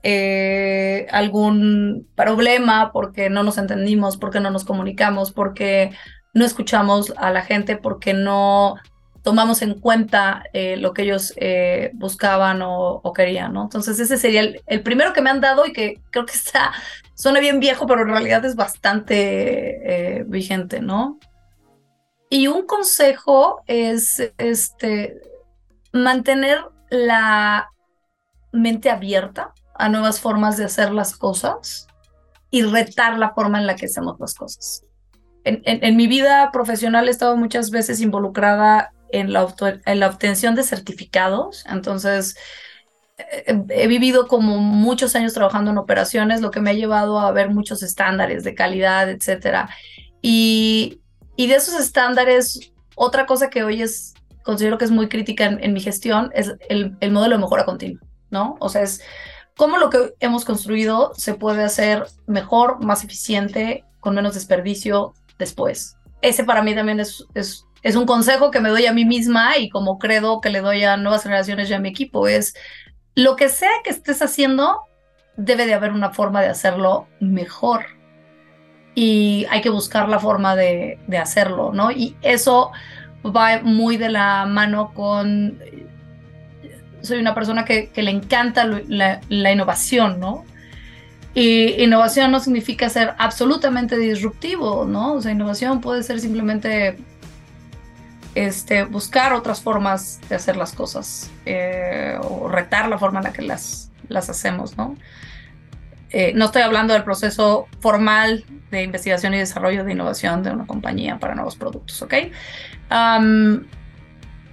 eh, algún problema porque no nos entendimos, porque no nos comunicamos, porque no escuchamos a la gente, porque no tomamos en cuenta eh, lo que ellos eh, buscaban o, querían, ¿no? Entonces ese sería el, el, primero que me han dado y que creo que está, suena bien viejo, pero en realidad es bastante vigente, ¿no? Y un consejo es este, mantener la mente abierta a nuevas formas de hacer las cosas y retar la forma en la que hacemos las cosas. En, mi vida profesional he estado muchas veces involucrada en la, en la obtención de certificados, entonces he, he vivido como muchos años trabajando en operaciones, lo que me ha llevado a ver muchos estándares de calidad, etcétera. Y y de esos estándares, otra cosa que hoy es, considero que es muy crítica en, mi gestión, es el, el, modelo de mejora continua, ¿no? O sea, es cómo lo que hemos construido se puede hacer mejor, más eficiente, con menos desperdicio después. Ese para mí también es, es, es un consejo que me doy a mí misma y como credo que le doy a nuevas generaciones y a mi equipo, es lo que sea que estés haciendo, debe de haber una forma de hacerlo mejor y hay que buscar la forma de, hacerlo, ¿no? Y eso va muy de la mano con soy una persona que, le encanta la, innovación, ¿no? Y innovación no significa ser absolutamente disruptivo, ¿no? O sea, innovación puede ser simplemente este, buscar otras formas de hacer las cosas eh, o retar la forma en la que las, las hacemos, ¿no? Eh, no estoy hablando del proceso formal de investigación y desarrollo de innovación de una compañía para nuevos productos, ¿ok?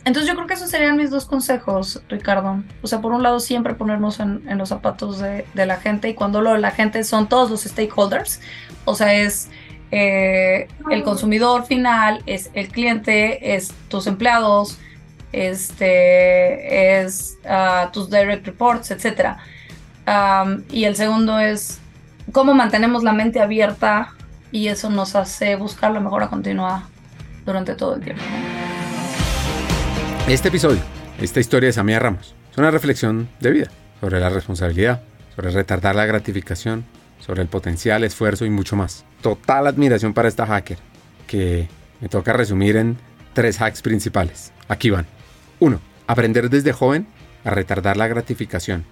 Entonces yo creo que esos serían mis dos consejos, Ricardo. O sea, por un lado siempre ponernos en, los zapatos de, la gente y cuando lo de la gente son todos los stakeholders, o sea, es eh, el consumidor final, es el cliente, es tus empleados, este, es uh, tus direct reports, etcétera y el segundo es cómo mantenemos la mente abierta y eso nos hace buscar la mejora continua durante todo el tiempo. Este episodio, esta historia de Samia Ramos, es una reflexión de vida sobre la responsabilidad, sobre retardar la gratificación, sobre el potencial, esfuerzo y mucho más. Total admiración para esta hacker, que me toca resumir en tres hacks principales. Aquí van. 1. Aprender desde joven a retardar la gratificación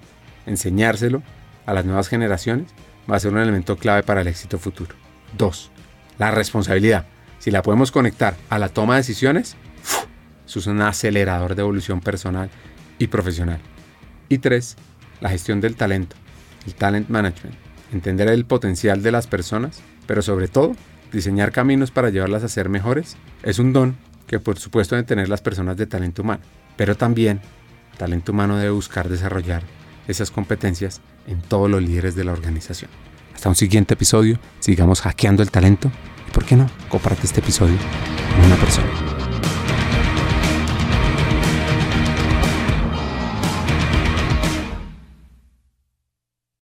enseñárselo a las nuevas generaciones va a ser un elemento clave para el éxito futuro. 2. La responsabilidad. Si la podemos conectar a la toma de decisiones, eso es un acelerador de evolución personal y profesional. Y 3. La gestión del talento, el talent management. Entender el potencial de las personas, pero sobre todo, diseñar caminos para llevarlas a ser mejores, es un don que por supuesto deben tener las personas de talento humano, pero también talento humano debe buscar desarrollar esas competencias en todos los líderes de la organización. Hasta un siguiente episodio, sigamos hackeando el talento y, ¿por qué no?, comparte este episodio con una persona.